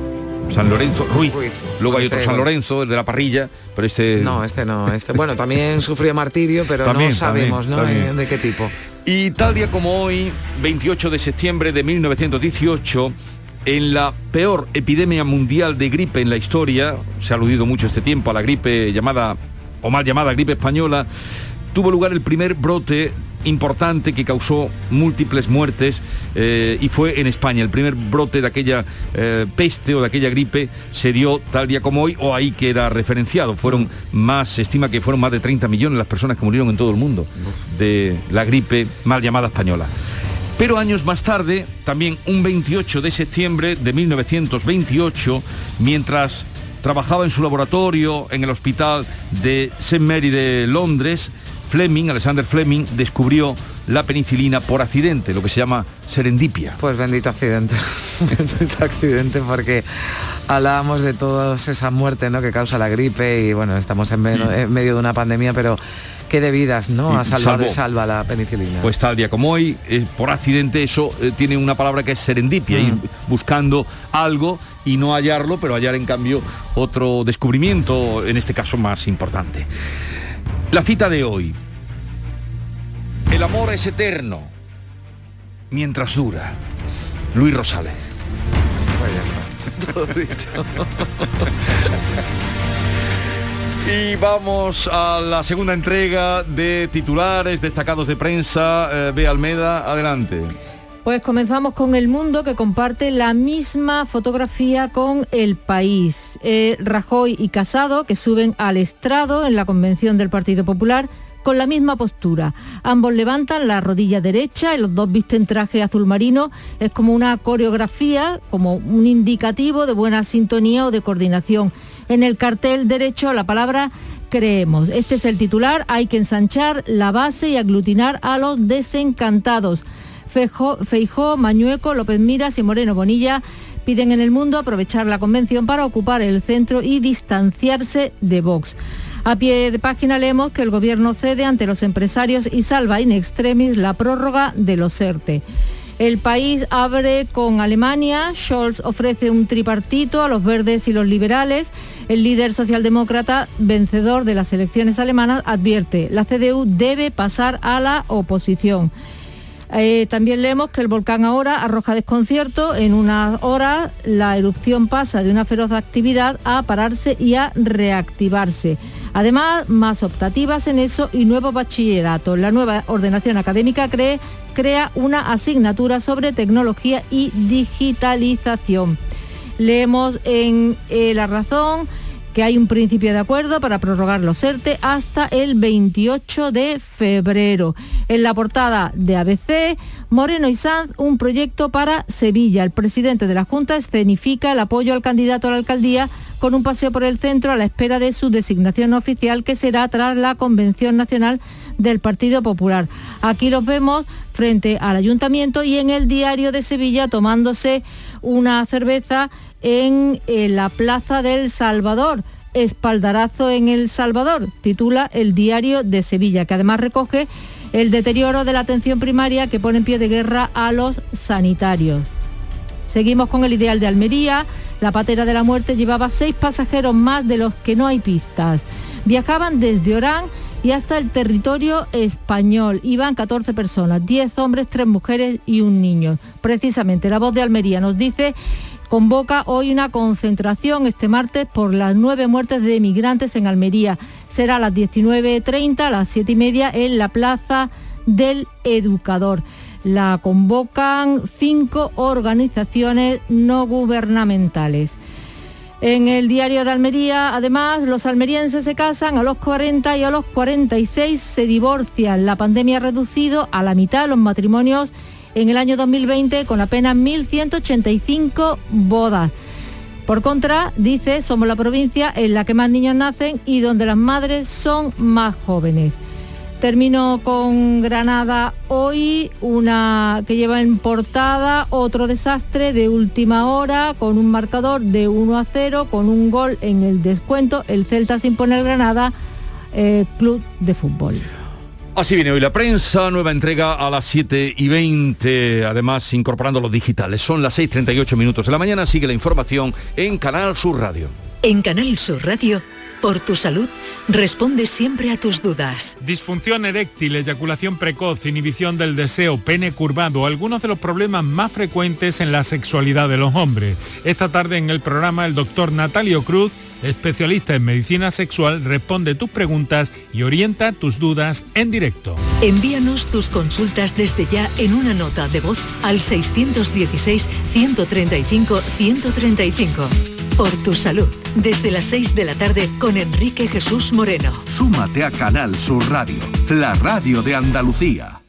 San Lorenzo Ruiz. Ruiz. Luego hay otro San Lorenzo, el de la parrilla, pero este... No, este no. Este, bueno, también sufrió martirio, pero también, no sabemos también, ¿no? También. de qué tipo. Y tal día como hoy, 28 de septiembre de 1918, en la peor epidemia mundial de gripe en la historia, se ha aludido mucho este tiempo a la gripe llamada, o mal llamada gripe española, tuvo lugar el primer brote importante que causó múltiples muertes eh, y fue en España. El primer brote de aquella eh, peste o de aquella gripe se dio tal día como hoy o ahí queda referenciado. Fueron más, se estima que fueron más de 30 millones las personas que murieron en todo el mundo de la gripe mal llamada española. Pero años más tarde, también un 28 de septiembre de 1928, mientras trabajaba en su laboratorio en el hospital de St. Mary de Londres, Fleming, Alexander Fleming, descubrió la penicilina por accidente, lo que se llama serendipia. Pues bendito accidente, bendito accidente porque hablábamos de todas esas muertes ¿no? que causa la gripe y bueno, estamos en, medio, en medio de una pandemia, pero Qué de vidas, ¿no? Ha salvado y salva la penicilina. Pues tal día como hoy, eh, por accidente, eso eh, tiene una palabra que es serendipia, ir buscando algo y no hallarlo, pero hallar en cambio otro descubrimiento, en este caso más importante. La cita de hoy. El amor es eterno mientras dura. Luis Rosales. Pues ya está. Todo dicho. Y vamos a la segunda entrega de titulares destacados de prensa. Eh, Bea Almeda, adelante. Pues comenzamos con El Mundo, que comparte la misma fotografía con El País. Eh, Rajoy y Casado, que suben al estrado en la convención del Partido Popular, con la misma postura. Ambos levantan la rodilla derecha y los dos visten traje azul marino. Es como una coreografía, como un indicativo de buena sintonía o de coordinación. En el cartel derecho la palabra creemos. Este es el titular. Hay que ensanchar la base y aglutinar a los desencantados. Feijó, Mañueco, López Miras y Moreno Bonilla piden en el mundo aprovechar la convención para ocupar el centro y distanciarse de Vox. A pie de página leemos que el gobierno cede ante los empresarios y salva in extremis la prórroga de los ERTE. El país abre con Alemania, Scholz ofrece un tripartito a los verdes y los liberales. El líder socialdemócrata, vencedor de las elecciones alemanas, advierte, la CDU debe pasar a la oposición. Eh, también leemos que el volcán ahora arroja desconcierto. En unas horas la erupción pasa de una feroz actividad a pararse y a reactivarse. Además, más optativas en eso y nuevo bachillerato. La nueva ordenación académica crea una asignatura sobre tecnología y digitalización. Leemos en eh, La Razón que hay un principio de acuerdo para prorrogar los ERTE hasta el 28 de febrero. En la portada de ABC, Moreno y Sanz, un proyecto para Sevilla. El presidente de la Junta escenifica el apoyo al candidato a la alcaldía con un paseo por el centro a la espera de su designación oficial que será tras la Convención Nacional del Partido Popular. Aquí los vemos frente al ayuntamiento y en el diario de Sevilla tomándose una cerveza en eh, la Plaza del Salvador. Espaldarazo en El Salvador, titula el diario de Sevilla, que además recoge el deterioro de la atención primaria que pone en pie de guerra a los sanitarios. Seguimos con el ideal de Almería. La patera de la muerte llevaba seis pasajeros más de los que no hay pistas. Viajaban desde Orán y hasta el territorio español. Iban 14 personas, 10 hombres, 3 mujeres y un niño. Precisamente la voz de Almería nos dice convoca hoy una concentración este martes por las nueve muertes de migrantes en Almería. Será a las 19.30, a las 7 y media en la Plaza del Educador. La convocan cinco organizaciones no gubernamentales. En el diario de Almería, además, los almerienses se casan a los 40 y a los 46 se divorcian. La pandemia ha reducido a la mitad los matrimonios en el año 2020 con apenas 1.185 bodas. Por contra, dice, somos la provincia en la que más niños nacen y donde las madres son más jóvenes. Termino con Granada hoy, una que lleva en portada otro desastre de última hora con un marcador de 1 a 0, con un gol en el descuento. El Celta se impone al Granada eh, Club de Fútbol. Así viene hoy la prensa, nueva entrega a las 7 y 20, además incorporando los digitales. Son las 6.38 minutos de la mañana, sigue la información en Canal Sur Radio. En Canal Sur Radio, por tu salud, responde siempre a tus dudas. Disfunción eréctil, eyaculación precoz, inhibición del deseo, pene curvado, algunos de los problemas más frecuentes en la sexualidad de los hombres. Esta tarde en el programa el doctor Natalio Cruz, especialista en medicina sexual, responde tus preguntas y orienta tus dudas en directo. Envíanos tus consultas desde ya en una nota de voz al 616-135-135. Por tu salud, desde las 6 de la tarde con Enrique Jesús Moreno. Súmate a Canal Sur Radio, la radio de Andalucía.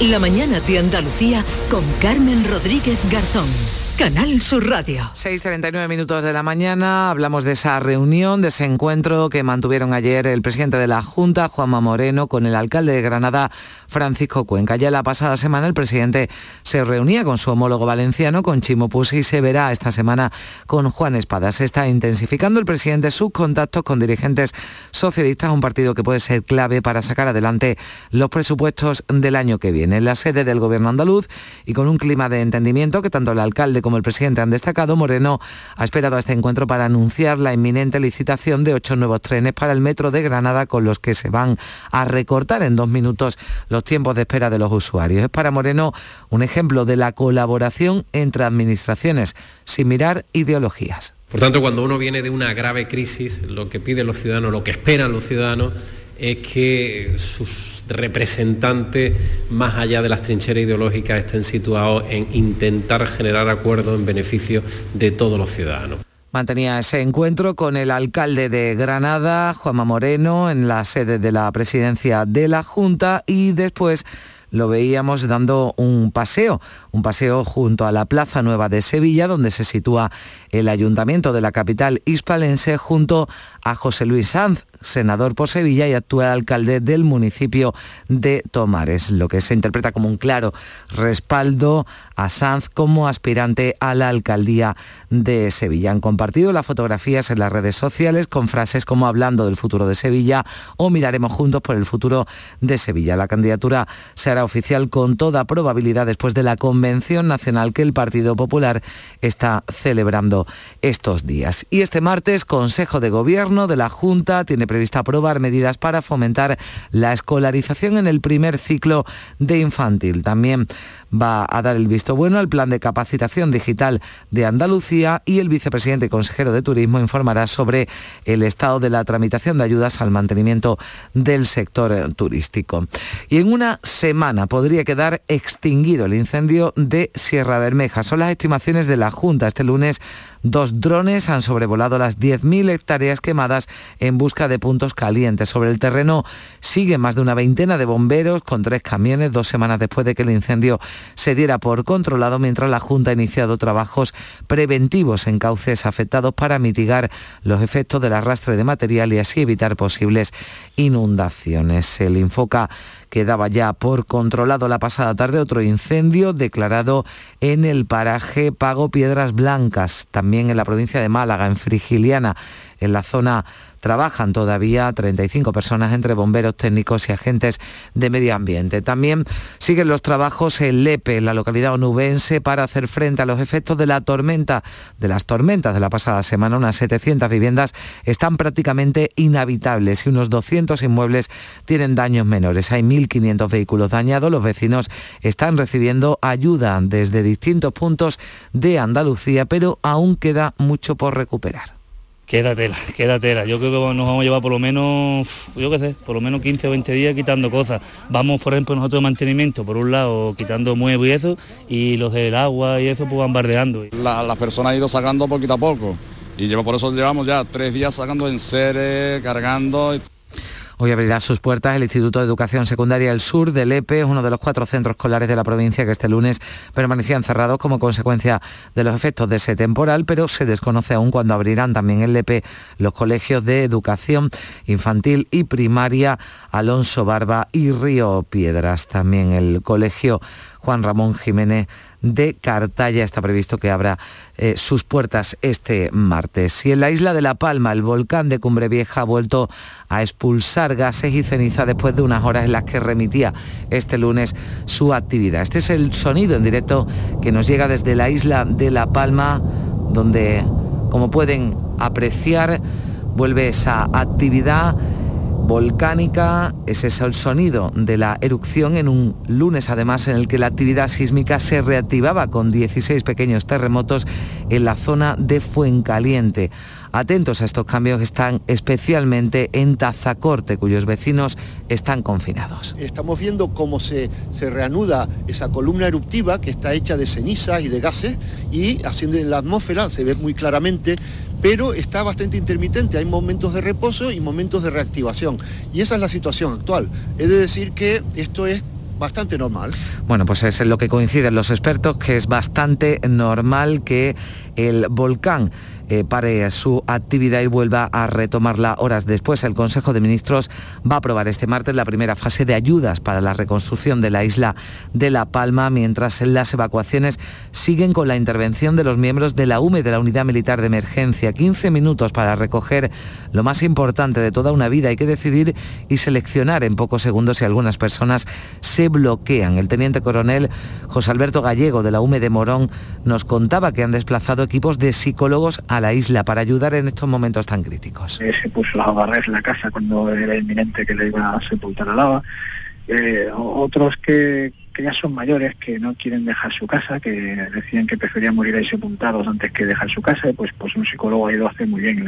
La mañana de Andalucía con Carmen Rodríguez Garzón. Canal Sur Radio. 6.39 minutos de la mañana, hablamos de esa reunión, de ese encuentro que mantuvieron ayer el presidente de la Junta, Juanma Moreno, con el alcalde de Granada, Francisco Cuenca. Ya la pasada semana el presidente se reunía con su homólogo valenciano, con Chimo Pusi, y se verá esta semana con Juan Espada. Se está intensificando el presidente sus contactos con dirigentes socialistas, un partido que puede ser clave para sacar adelante los presupuestos del año que viene. En la sede del gobierno andaluz y con un clima de entendimiento que tanto el alcalde como el presidente han destacado, Moreno ha esperado a este encuentro para anunciar la inminente licitación de ocho nuevos trenes para el metro de Granada con los que se van a recortar en dos minutos los tiempos de espera de los usuarios. Es para Moreno un ejemplo de la colaboración entre administraciones, sin mirar ideologías. Por tanto, cuando uno viene de una grave crisis, lo que piden los ciudadanos, lo que esperan los ciudadanos, es que sus representantes, más allá de las trincheras ideológicas, estén situados en intentar generar acuerdos en beneficio de todos los ciudadanos. Mantenía ese encuentro con el alcalde de Granada, Juanma Moreno, en la sede de la presidencia de la Junta y después lo veíamos dando un paseo, un paseo junto a la Plaza Nueva de Sevilla, donde se sitúa el ayuntamiento de la capital hispalense, junto a José Luis Sanz, senador por Sevilla y actual alcalde del municipio de Tomares, lo que se interpreta como un claro respaldo a Sanz como aspirante a la alcaldía de Sevilla. Han compartido las fotografías en las redes sociales con frases como hablando del futuro de Sevilla o miraremos juntos por el futuro de Sevilla. La candidatura se oficial con toda probabilidad después de la convención nacional que el Partido Popular está celebrando estos días. Y este martes, Consejo de Gobierno de la Junta tiene prevista aprobar medidas para fomentar la escolarización en el primer ciclo de infantil. También va a dar el visto bueno al plan de capacitación digital de Andalucía y el vicepresidente y consejero de Turismo informará sobre el estado de la tramitación de ayudas al mantenimiento del sector turístico. Y en una semana podría quedar extinguido el incendio de Sierra Bermeja. Son las estimaciones de la Junta. Este lunes Dos drones han sobrevolado las 10.000 hectáreas quemadas en busca de puntos calientes. Sobre el terreno sigue más de una veintena de bomberos con tres camiones dos semanas después de que el incendio se diera por controlado mientras la Junta ha iniciado trabajos preventivos en cauces afectados para mitigar los efectos del arrastre de material y así evitar posibles inundaciones. Se le Infoca quedaba ya por controlado la pasada tarde otro incendio declarado en el paraje Pago Piedras Blancas, también en la provincia de Málaga, en Frigiliana, en la zona trabajan todavía 35 personas entre bomberos técnicos y agentes de medio ambiente. También siguen los trabajos en Lepe, la localidad onubense, para hacer frente a los efectos de la tormenta, de las tormentas de la pasada semana. Unas 700 viviendas están prácticamente inhabitables y unos 200 inmuebles tienen daños menores. Hay 1.500 vehículos dañados. Los vecinos están recibiendo ayuda desde distintos puntos de Andalucía, pero aún queda mucho por recuperar. Quédatela, quédatela. Yo creo que nos vamos a llevar por lo menos, yo qué sé, por lo menos 15 o 20 días quitando cosas. Vamos, por ejemplo, nosotros de mantenimiento, por un lado, quitando muebles y eso, y los del agua y eso, pues van bardeando. las personas han ido sacando poquito a poco. Y por eso llevamos ya tres días sacando en seres, cargando. Hoy abrirá sus puertas el Instituto de Educación Secundaria El Sur de Lepe, uno de los cuatro centros escolares de la provincia que este lunes permanecían cerrados como consecuencia de los efectos de ese temporal, pero se desconoce aún cuándo abrirán también en Lepe los colegios de educación infantil y primaria Alonso Barba y Río Piedras. También el colegio Juan Ramón Jiménez de Cartaya. Está previsto que abra eh, sus puertas este martes. Y en la isla de La Palma, el volcán de Cumbre Vieja ha vuelto a expulsar gases y ceniza después de unas horas en las que remitía este lunes su actividad. Este es el sonido en directo que nos llega desde la isla de La Palma, donde, como pueden apreciar, vuelve esa actividad volcánica. Ese es el sonido de la erupción en un lunes además en el que la actividad sísmica se reactivaba con 16 pequeños terremotos en la zona de Fuencaliente. Atentos a estos cambios están especialmente en Tazacorte, cuyos vecinos están confinados. Estamos viendo cómo se, se reanuda esa columna eruptiva que está hecha de cenizas y de gases y haciendo en la atmósfera, se ve muy claramente pero está bastante intermitente. Hay momentos de reposo y momentos de reactivación. Y esa es la situación actual. Es de decir que esto es bastante normal. Bueno, pues es lo que coinciden los expertos, que es bastante normal que el volcán eh, pare su actividad y vuelva a retomarla horas después. El Consejo de Ministros va a aprobar este martes la primera fase de ayudas para la reconstrucción de la isla de La Palma, mientras las evacuaciones siguen con la intervención de los miembros de la UME, de la Unidad Militar de Emergencia. 15 minutos para recoger lo más importante de toda una vida. Hay que decidir y seleccionar en pocos segundos si algunas personas se bloquean. El teniente coronel José Alberto Gallego de la UME de Morón nos contaba que han desplazado equipos de psicólogos a la isla para ayudar en estos momentos tan críticos. Eh, se puso a barrer la casa cuando era inminente que le iba a sepultar a lava. Eh, otros que, ya son mayores, que no quieren dejar su casa, que decían que preferían morir ahí sepultados antes que dejar su casa, pues, pues un psicólogo ha ido a hacer muy bien.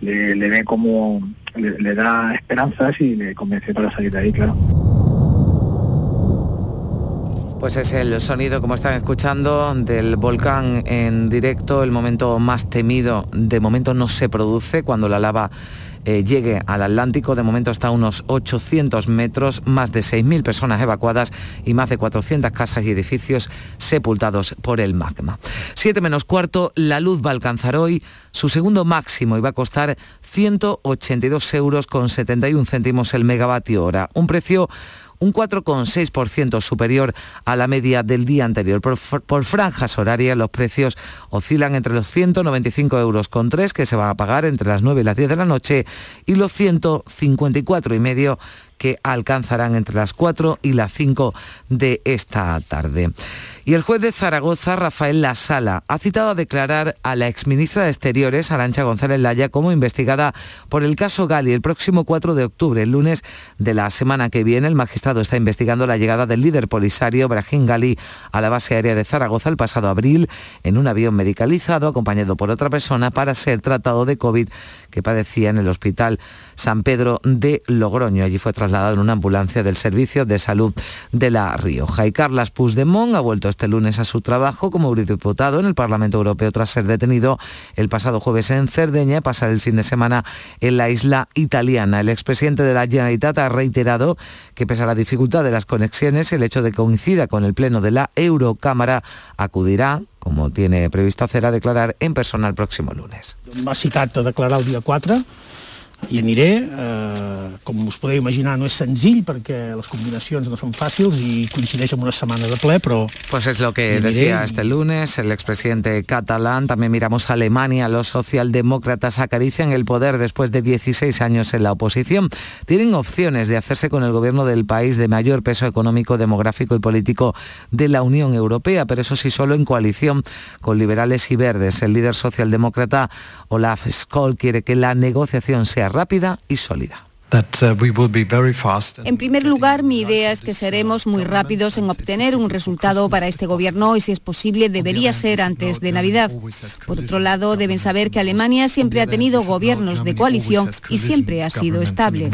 Le, le, ve como, le da esperanzas y le convence para salir de ahí, claro. Pues es el sonido, como están escuchando, del volcán en directo, el momento más temido. De momento no se produce cuando la lava eh, llegue al Atlántico. De momento está a unos 800 metros, más de 6.000 personas evacuadas y más de 400 casas y edificios sepultados por el magma. 7 menos cuarto, la luz va a alcanzar hoy su segundo máximo y va a costar 182 euros con 71 céntimos el megavatio hora. Un precio un 4,6% superior a la media del día anterior. Por, franjas horarias los precios oscilan entre los 195 euros con 3 que se van a pagar entre las 9 y las 10 de la noche y los 154 y medio que alcanzarán entre las 4 y las 5 de esta tarde. Y el juez de Zaragoza, Rafael La Sala, ha citado a declarar a la exministra de Exteriores, Arancha González Laya, como investigada por el caso Gali el próximo 4 de octubre, el lunes de la semana que viene. El magistrado está investigando la llegada del líder polisario, Brahim Gali, a la base aérea de Zaragoza el pasado abril en un avión medicalizado acompañado por otra persona para ser tratado de COVID que padecía en el hospital San Pedro de Logroño. Allí fue trasladado en una ambulancia del Servicio de Salud de La Rioja. Y Carlas Puigdemont ha vuelto este lunes a su trabajo como eurodiputado en el Parlamento Europeo tras ser detenido el pasado jueves en Cerdeña y pasar el fin de semana en la isla italiana. El expresidente de la Generalitat ha reiterado que pese a la dificultad de las conexiones, el hecho de que coincida con el pleno de la Eurocámara acudirá como tiene previsto hacer, a declarar en persona el próximo lunes. M'ha citat a declarar el dia 4 i aniré, eh, com us podeu imaginar no és senzill perquè les combinacions no són fàcils i coincideix amb una setmana de ple, però... Pues es lo que decía este lunes el expresidente catalán. También miramos a Alemania. Los socialdemócratas acarician el poder después de 16 años en la oposición. Tienen opciones de hacerse con el gobierno del país de mayor peso económico, demográfico y político de la Unión Europea, pero eso sí solo en coalición con liberales y verdes. El líder socialdemócrata Olaf Skoll quiere que la negociación sea rápida y sólida. En primer lugar, mi idea es que seremos muy rápidos en obtener un resultado para este gobierno y, si es posible, debería ser antes de Navidad. Por otro lado, deben saber que Alemania siempre ha tenido gobiernos de coalición y siempre ha sido estable.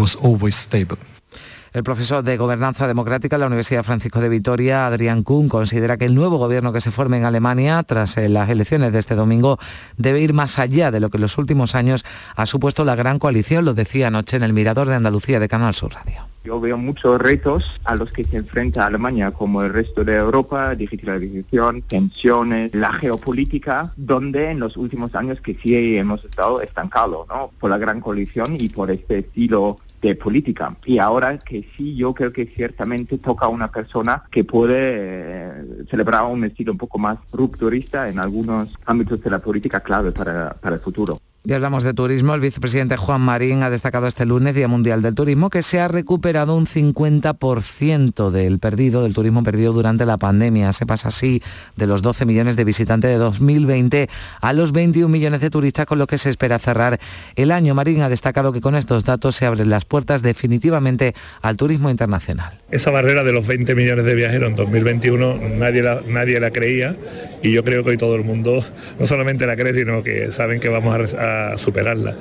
El profesor de Gobernanza Democrática de la Universidad Francisco de Vitoria, Adrián Kuhn, considera que el nuevo gobierno que se forme en Alemania tras eh, las elecciones de este domingo debe ir más allá de lo que en los últimos años ha supuesto la gran coalición, lo decía anoche en el Mirador de Andalucía de Canal Sur Radio. Yo veo muchos retos a los que se enfrenta Alemania, como el resto de Europa, digitalización, tensiones, la geopolítica, donde en los últimos años que sí hemos estado estancados, ¿no? Por la gran coalición y por este estilo de política. Y ahora que sí, yo creo que ciertamente toca a una persona que puede eh, celebrar un estilo un poco más rupturista en algunos ámbitos de la política clave para, para el futuro. Y hablamos de turismo. El vicepresidente Juan Marín ha destacado este lunes, Día Mundial del Turismo, que se ha recuperado un 50% del perdido, del turismo perdido durante la pandemia. Se pasa así de los 12 millones de visitantes de 2020 a los 21 millones de turistas, con lo que se espera cerrar el año. Marín ha destacado que con estos datos se abren las puertas definitivamente al turismo internacional. Esa barrera de los 20 millones de viajeros en 2021 nadie la, nadie la creía y yo creo que hoy todo el mundo no solamente la cree, sino que saben que vamos a superarla.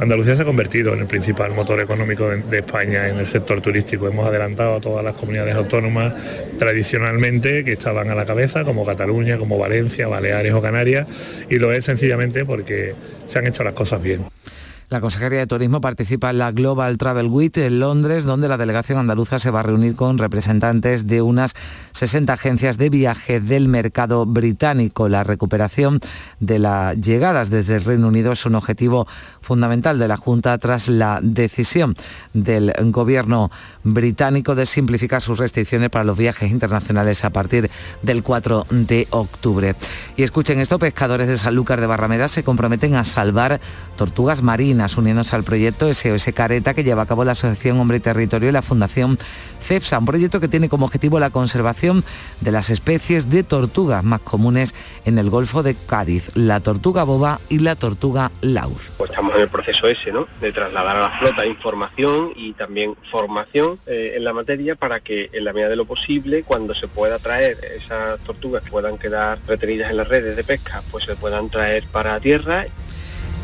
Andalucía se ha convertido en el principal motor económico de, España en el sector turístico. Hemos adelantado a todas las comunidades autónomas tradicionalmente que estaban a la cabeza, como Cataluña, como Valencia, Baleares o Canarias, y lo es sencillamente porque se han hecho las cosas bien. La Consejería de Turismo participa en la Global Travel Week en Londres, donde la delegación andaluza se va a reunir con representantes de unas 60 agencias de viaje del mercado británico. La recuperación de las llegadas desde el Reino Unido es un objetivo fundamental de la Junta tras la decisión del gobierno británico de simplificar sus restricciones para los viajes internacionales a partir del 4 de octubre. Y escuchen esto, pescadores de Sanlúcar de Barrameda se comprometen a salvar tortugas marinas, uniéndose al proyecto SOS Careta que lleva a cabo la Asociación Hombre y Territorio y la Fundación CEPSA, un proyecto que tiene como objetivo la conservación de las especies de tortugas más comunes en el Golfo de Cádiz, la tortuga boba y la tortuga lauz. Pues estamos en el proceso ese, ¿no? De trasladar a la flota información y también formación eh, en la materia para que en la medida de lo posible, cuando se pueda traer esas tortugas que puedan quedar retenidas en las redes de pesca, pues se puedan traer para tierra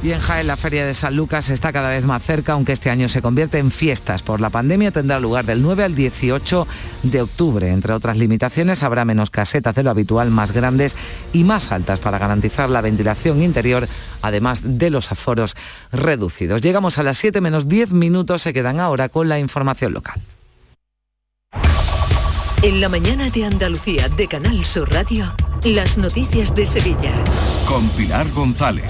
y en Jaén la Feria de San Lucas está cada vez más cerca, aunque este año se convierte en fiestas. Por la pandemia tendrá lugar del 9 al 18 de octubre. Entre otras limitaciones habrá menos casetas de lo habitual, más grandes y más altas para garantizar la ventilación interior, además de los aforos reducidos. Llegamos a las 7 menos 10 minutos, se quedan ahora con la información local. En la mañana de Andalucía de Canal Sur Radio, las noticias de Sevilla. Con Pilar González.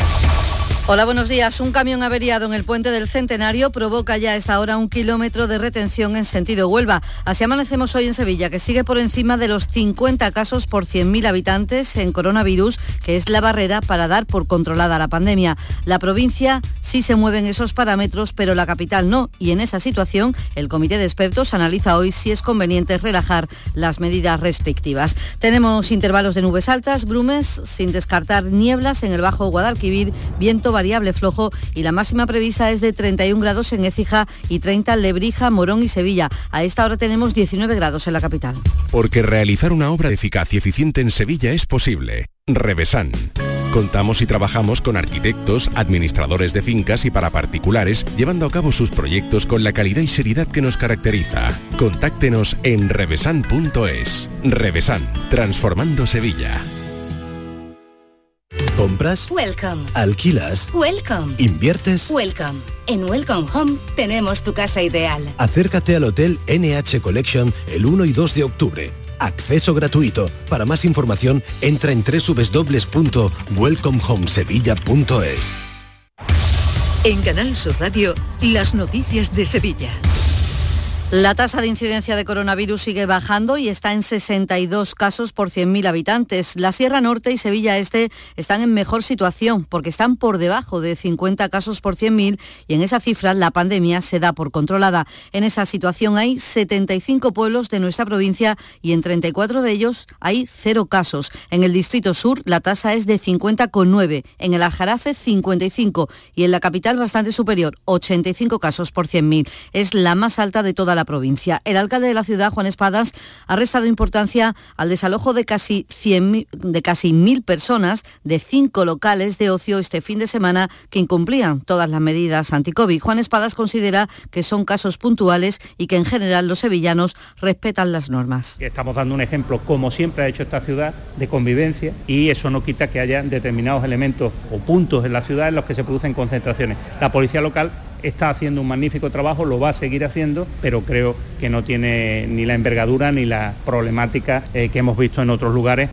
Hola, buenos días. Un camión averiado en el puente del Centenario provoca ya a esta hora un kilómetro de retención en sentido Huelva. Así amanecemos hoy en Sevilla, que sigue por encima de los 50 casos por 100.000 habitantes en coronavirus, que es la barrera para dar por controlada la pandemia. La provincia sí se mueve en esos parámetros, pero la capital no. Y en esa situación, el comité de expertos analiza hoy si es conveniente relajar las medidas restrictivas. Tenemos intervalos de nubes altas, brumes, sin descartar nieblas en el Bajo Guadalquivir, viento variable flojo y la máxima prevista es de 31 grados en Écija y 30 en Lebrija, Morón y Sevilla. A esta hora tenemos 19 grados en la capital. Porque realizar una obra eficaz y eficiente en Sevilla es posible. Revesan. Contamos y trabajamos con arquitectos, administradores de fincas y para particulares, llevando a cabo sus proyectos con la calidad y seriedad que nos caracteriza. Contáctenos en revesan.es. Revesan, transformando Sevilla. ¿Compras? Welcome. ¿Alquilas? Welcome. ¿Inviertes? Welcome. En Welcome Home tenemos tu casa ideal. Acércate al Hotel NH Collection el 1 y 2 de octubre. Acceso gratuito. Para más información, entra en www.welcomehomesevilla.es. En Canal Sur Radio, las noticias de Sevilla. La tasa de incidencia de coronavirus sigue bajando y está en 62 casos por 100.000 habitantes. La Sierra Norte y Sevilla Este están en mejor situación porque están por debajo de 50 casos por 100.000 y en esa cifra la pandemia se da por controlada. En esa situación hay 75 pueblos de nuestra provincia y en 34 de ellos hay cero casos. En el Distrito Sur la tasa es de 50,9, en el Aljarafe 55 y en la capital bastante superior, 85 casos por 100.000. Es la más alta de toda la provincia. El alcalde de la ciudad, Juan Espadas, ha restado importancia al desalojo de casi 100, de casi mil personas de cinco locales de ocio este fin de semana que incumplían todas las medidas anti-COVID. Juan Espadas considera que son casos puntuales y que en general los sevillanos respetan las normas. Estamos dando un ejemplo, como siempre ha hecho esta ciudad, de convivencia y eso no quita que haya determinados elementos o puntos en la ciudad en los que se producen concentraciones. La policía local está haciendo un magnífico trabajo, lo va a seguir haciendo, pero creo que no tiene ni la envergadura ni la problemática eh, que hemos visto en otros lugares.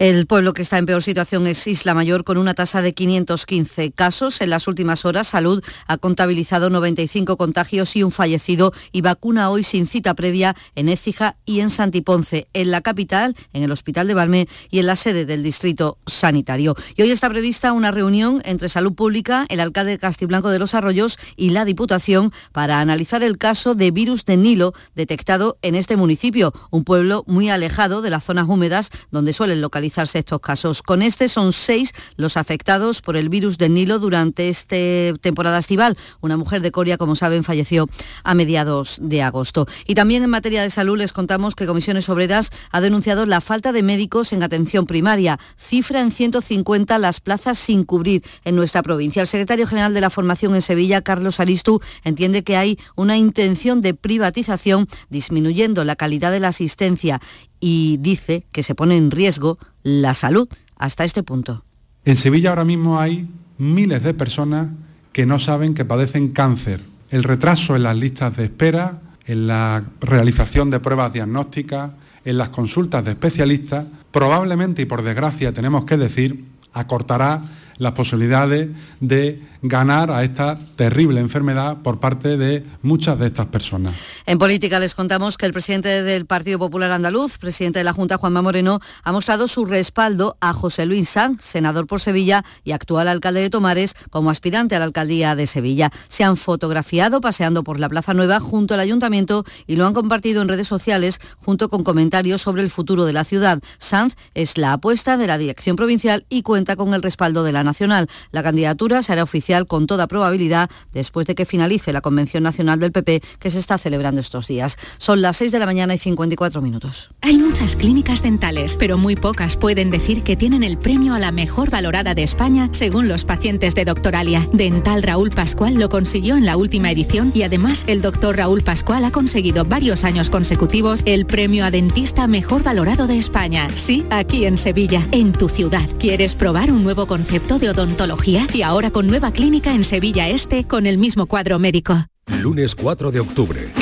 El pueblo que está en peor situación es Isla Mayor con una tasa de 515 casos. En las últimas horas, Salud ha contabilizado 95 contagios y un fallecido y vacuna hoy sin cita previa en Écija y en Santiponce, en la capital, en el Hospital de Valme y en la sede del Distrito Sanitario. Y hoy está prevista una reunión entre Salud Pública, el alcalde de Castiblanco de los Arroyos y la Diputación para analizar el caso de virus de Nilo detectado en este municipio, un pueblo muy alejado de las zonas húmedas donde suelen localizar estos casos. Con este son seis los afectados por el virus del Nilo durante esta temporada estival. Una mujer de Coria, como saben, falleció a mediados de agosto. Y también en materia de salud les contamos que Comisiones Obreras ha denunciado la falta de médicos en atención primaria. Cifra en 150 las plazas sin cubrir en nuestra provincia. El secretario general de la Formación en Sevilla, Carlos Aristu, entiende que hay una intención de privatización disminuyendo la calidad de la asistencia y dice que se pone en riesgo la salud hasta este punto. En Sevilla ahora mismo hay miles de personas que no saben que padecen cáncer. El retraso en las listas de espera, en la realización de pruebas diagnósticas, en las consultas de especialistas, probablemente y por desgracia tenemos que decir, acortará las posibilidades de ganar a esta terrible enfermedad por parte de muchas de estas personas. En política les contamos que el presidente del Partido Popular Andaluz, presidente de la Junta, Juanma Moreno, ha mostrado su respaldo a José Luis Sanz, senador por Sevilla y actual alcalde de Tomares, como aspirante a la alcaldía de Sevilla. Se han fotografiado paseando por la Plaza Nueva junto al ayuntamiento y lo han compartido en redes sociales junto con comentarios sobre el futuro de la ciudad. Sanz es la apuesta de la dirección provincial y cuenta con el respaldo de la nacional. La candidatura será oficial con toda probabilidad después de que finalice la Convención Nacional del PP que se está celebrando estos días. Son las 6 de la mañana y 54 minutos. Hay muchas clínicas dentales, pero muy pocas pueden decir que tienen el premio a la mejor valorada de España según los pacientes de Doctoralia. Dental Raúl Pascual lo consiguió en la última edición y además el doctor Raúl Pascual ha conseguido varios años consecutivos el premio a dentista mejor valorado de España. Sí, aquí en Sevilla, en tu ciudad. ¿Quieres probar un nuevo concepto de odontología? Y ahora con nueva clínica en Sevilla Este con el mismo cuadro médico. Lunes 4 de octubre,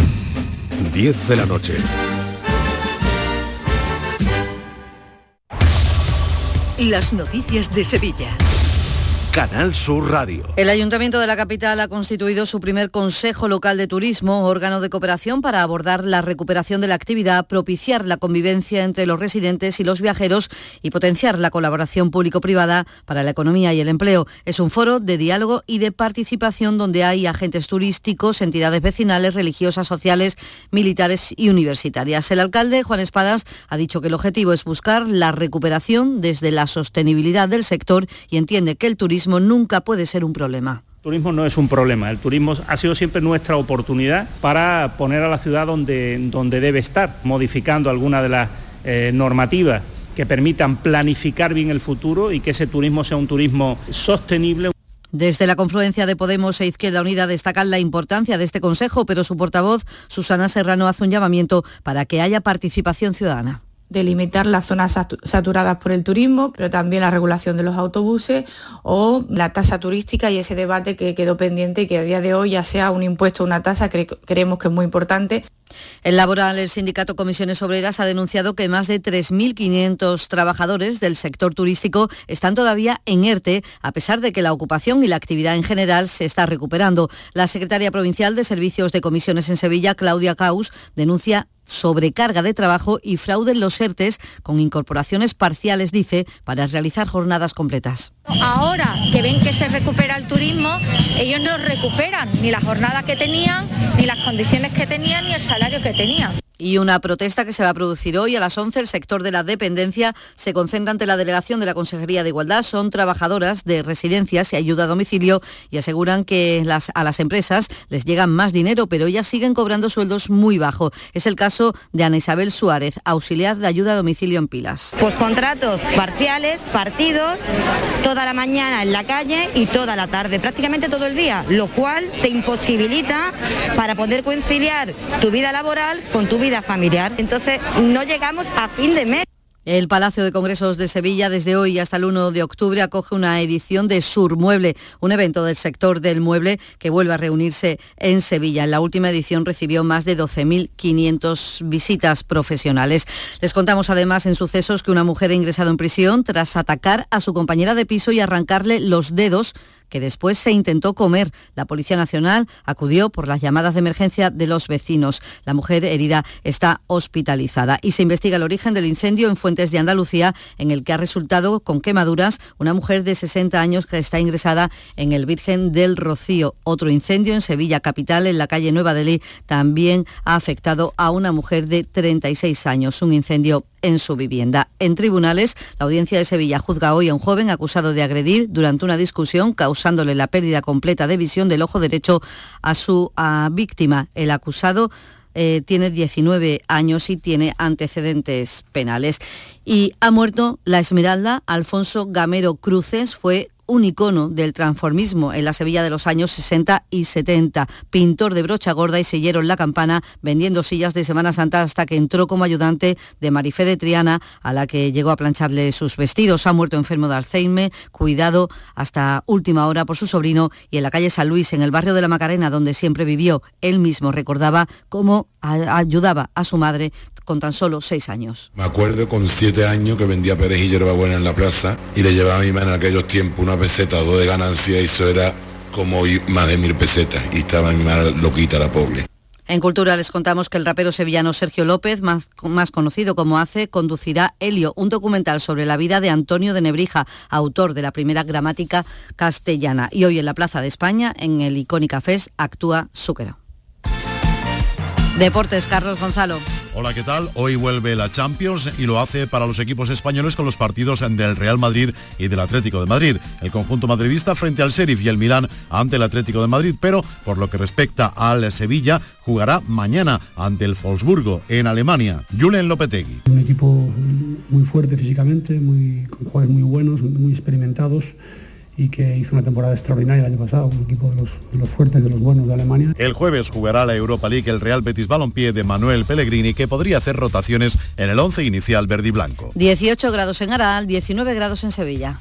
10 de la noche. Las noticias de Sevilla. Canal Sur Radio. El Ayuntamiento de la capital ha constituido su primer Consejo Local de Turismo, órgano de cooperación para abordar la recuperación de la actividad, propiciar la convivencia entre los residentes y los viajeros y potenciar la colaboración público-privada para la economía y el empleo. Es un foro de diálogo y de participación donde hay agentes turísticos, entidades vecinales, religiosas, sociales, militares y universitarias. El alcalde, Juan Espadas, ha dicho que el objetivo es buscar la recuperación desde la sostenibilidad del sector y entiende que el turismo nunca puede ser un problema. El turismo no es un problema, el turismo ha sido siempre nuestra oportunidad para poner a la ciudad donde, donde debe estar, modificando algunas de las eh, normativas que permitan planificar bien el futuro y que ese turismo sea un turismo sostenible. Desde la confluencia de Podemos e Izquierda Unida destacan la importancia de este Consejo, pero su portavoz, Susana Serrano, hace un llamamiento para que haya participación ciudadana delimitar las zonas saturadas por el turismo, pero también la regulación de los autobuses o la tasa turística y ese debate que quedó pendiente y que a día de hoy ya sea un impuesto o una tasa, creemos que es muy importante. En laboral, el sindicato Comisiones Obreras ha denunciado que más de 3.500 trabajadores del sector turístico están todavía en ERTE, a pesar de que la ocupación y la actividad en general se está recuperando. La secretaria provincial de Servicios de Comisiones en Sevilla, Claudia Caus, denuncia sobrecarga de trabajo y fraude en los ERTES con incorporaciones parciales, dice, para realizar jornadas completas. Ahora que ven que se recupera el turismo, ellos no recuperan ni la jornada que tenían, ni las condiciones que tenían, ni el salario que tenían. Y una protesta que se va a producir hoy a las 11. El sector de la dependencia se concentra ante la delegación de la Consejería de Igualdad. Son trabajadoras de residencias y ayuda a domicilio y aseguran que a las empresas les llegan más dinero, pero ellas siguen cobrando sueldos muy bajos. Es el caso de Ana Isabel Suárez, auxiliar de ayuda a domicilio en Pilas. Pues contratos parciales, partidos, toda la mañana en la calle y toda la tarde, prácticamente todo el día, lo cual te imposibilita para poder conciliar tu vida laboral con tu vida familiar. Entonces no llegamos a fin de mes. El Palacio de Congresos de Sevilla desde hoy hasta el 1 de octubre acoge una edición de Sur Mueble, un evento del sector del mueble que vuelve a reunirse en Sevilla. En la última edición recibió más de 12.500 visitas profesionales. Les contamos además en sucesos que una mujer ha ingresado en prisión tras atacar a su compañera de piso y arrancarle los dedos que después se intentó comer. La Policía Nacional acudió por las llamadas de emergencia de los vecinos. La mujer herida está hospitalizada y se investiga el origen del incendio en De Andalucía, en el que ha resultado con quemaduras una mujer de 60 años que está ingresada en el Virgen del Rocío. Otro incendio en Sevilla capital, en la calle Nueva Delhi, también ha afectado a una mujer de 36 años. Un incendio en su vivienda. En tribunales, la audiencia de Sevilla juzga hoy a un joven acusado de agredir durante una discusión causándole la pérdida completa de visión del ojo derecho a su víctima. El acusado eh, tiene 19 años y tiene antecedentes penales. Y ha muerto la Esmeralda. Alfonso Gamero Cruces fue un icono del transformismo en la Sevilla de los años 60 y 70, pintor de brocha gorda y sellero en la campana, vendiendo sillas de Semana Santa hasta que entró como ayudante de Marifé de Triana, a la que llegó a plancharle sus vestidos. Ha muerto enfermo de Alzheimer, cuidado hasta última hora por su sobrino y en la calle San Luis, en el barrio de la Macarena, donde siempre vivió. Él mismo recordaba cómo ayudaba a su madre con tan solo seis años. Me acuerdo con siete años que vendía perejil y hierbabuena en la plaza y le llevaba a mi madre en aquellos tiempos una peseta o dos de ganancia y eso era como más de mil pesetas y estaba mi madre loquita la pobre. En Cultura les contamos que el rapero sevillano Sergio López, más, más, conocido como Hace, conducirá Helio, un documental sobre la vida de Antonio de Nebrija, autor de la primera gramática castellana. Y hoy en la Plaza de España, en el Icónica Fest, actúa Zúquero. Deportes, Carlos Gonzalo. Hola, ¿qué tal? Hoy vuelve la Champions y lo hace para los equipos españoles con los partidos del Real Madrid y del Atlético de Madrid. El conjunto madridista frente al Sheriff y el Milán ante el Atlético de Madrid, pero por lo que respecta al Sevilla, jugará mañana ante el Wolfsburgo en Alemania. Julen Lopetegui. Un equipo muy fuerte físicamente, muy, con jugadores muy buenos, muy experimentados y que hizo una temporada extraordinaria el año pasado, un equipo de los, de los, fuertes, de los buenos de Alemania. El jueves jugará la Europa League el Real Betis Balompié de Manuel Pellegrini, que podría hacer rotaciones en el 11 inicial verde y blanco. 18 grados en Aral, 19 grados en Sevilla.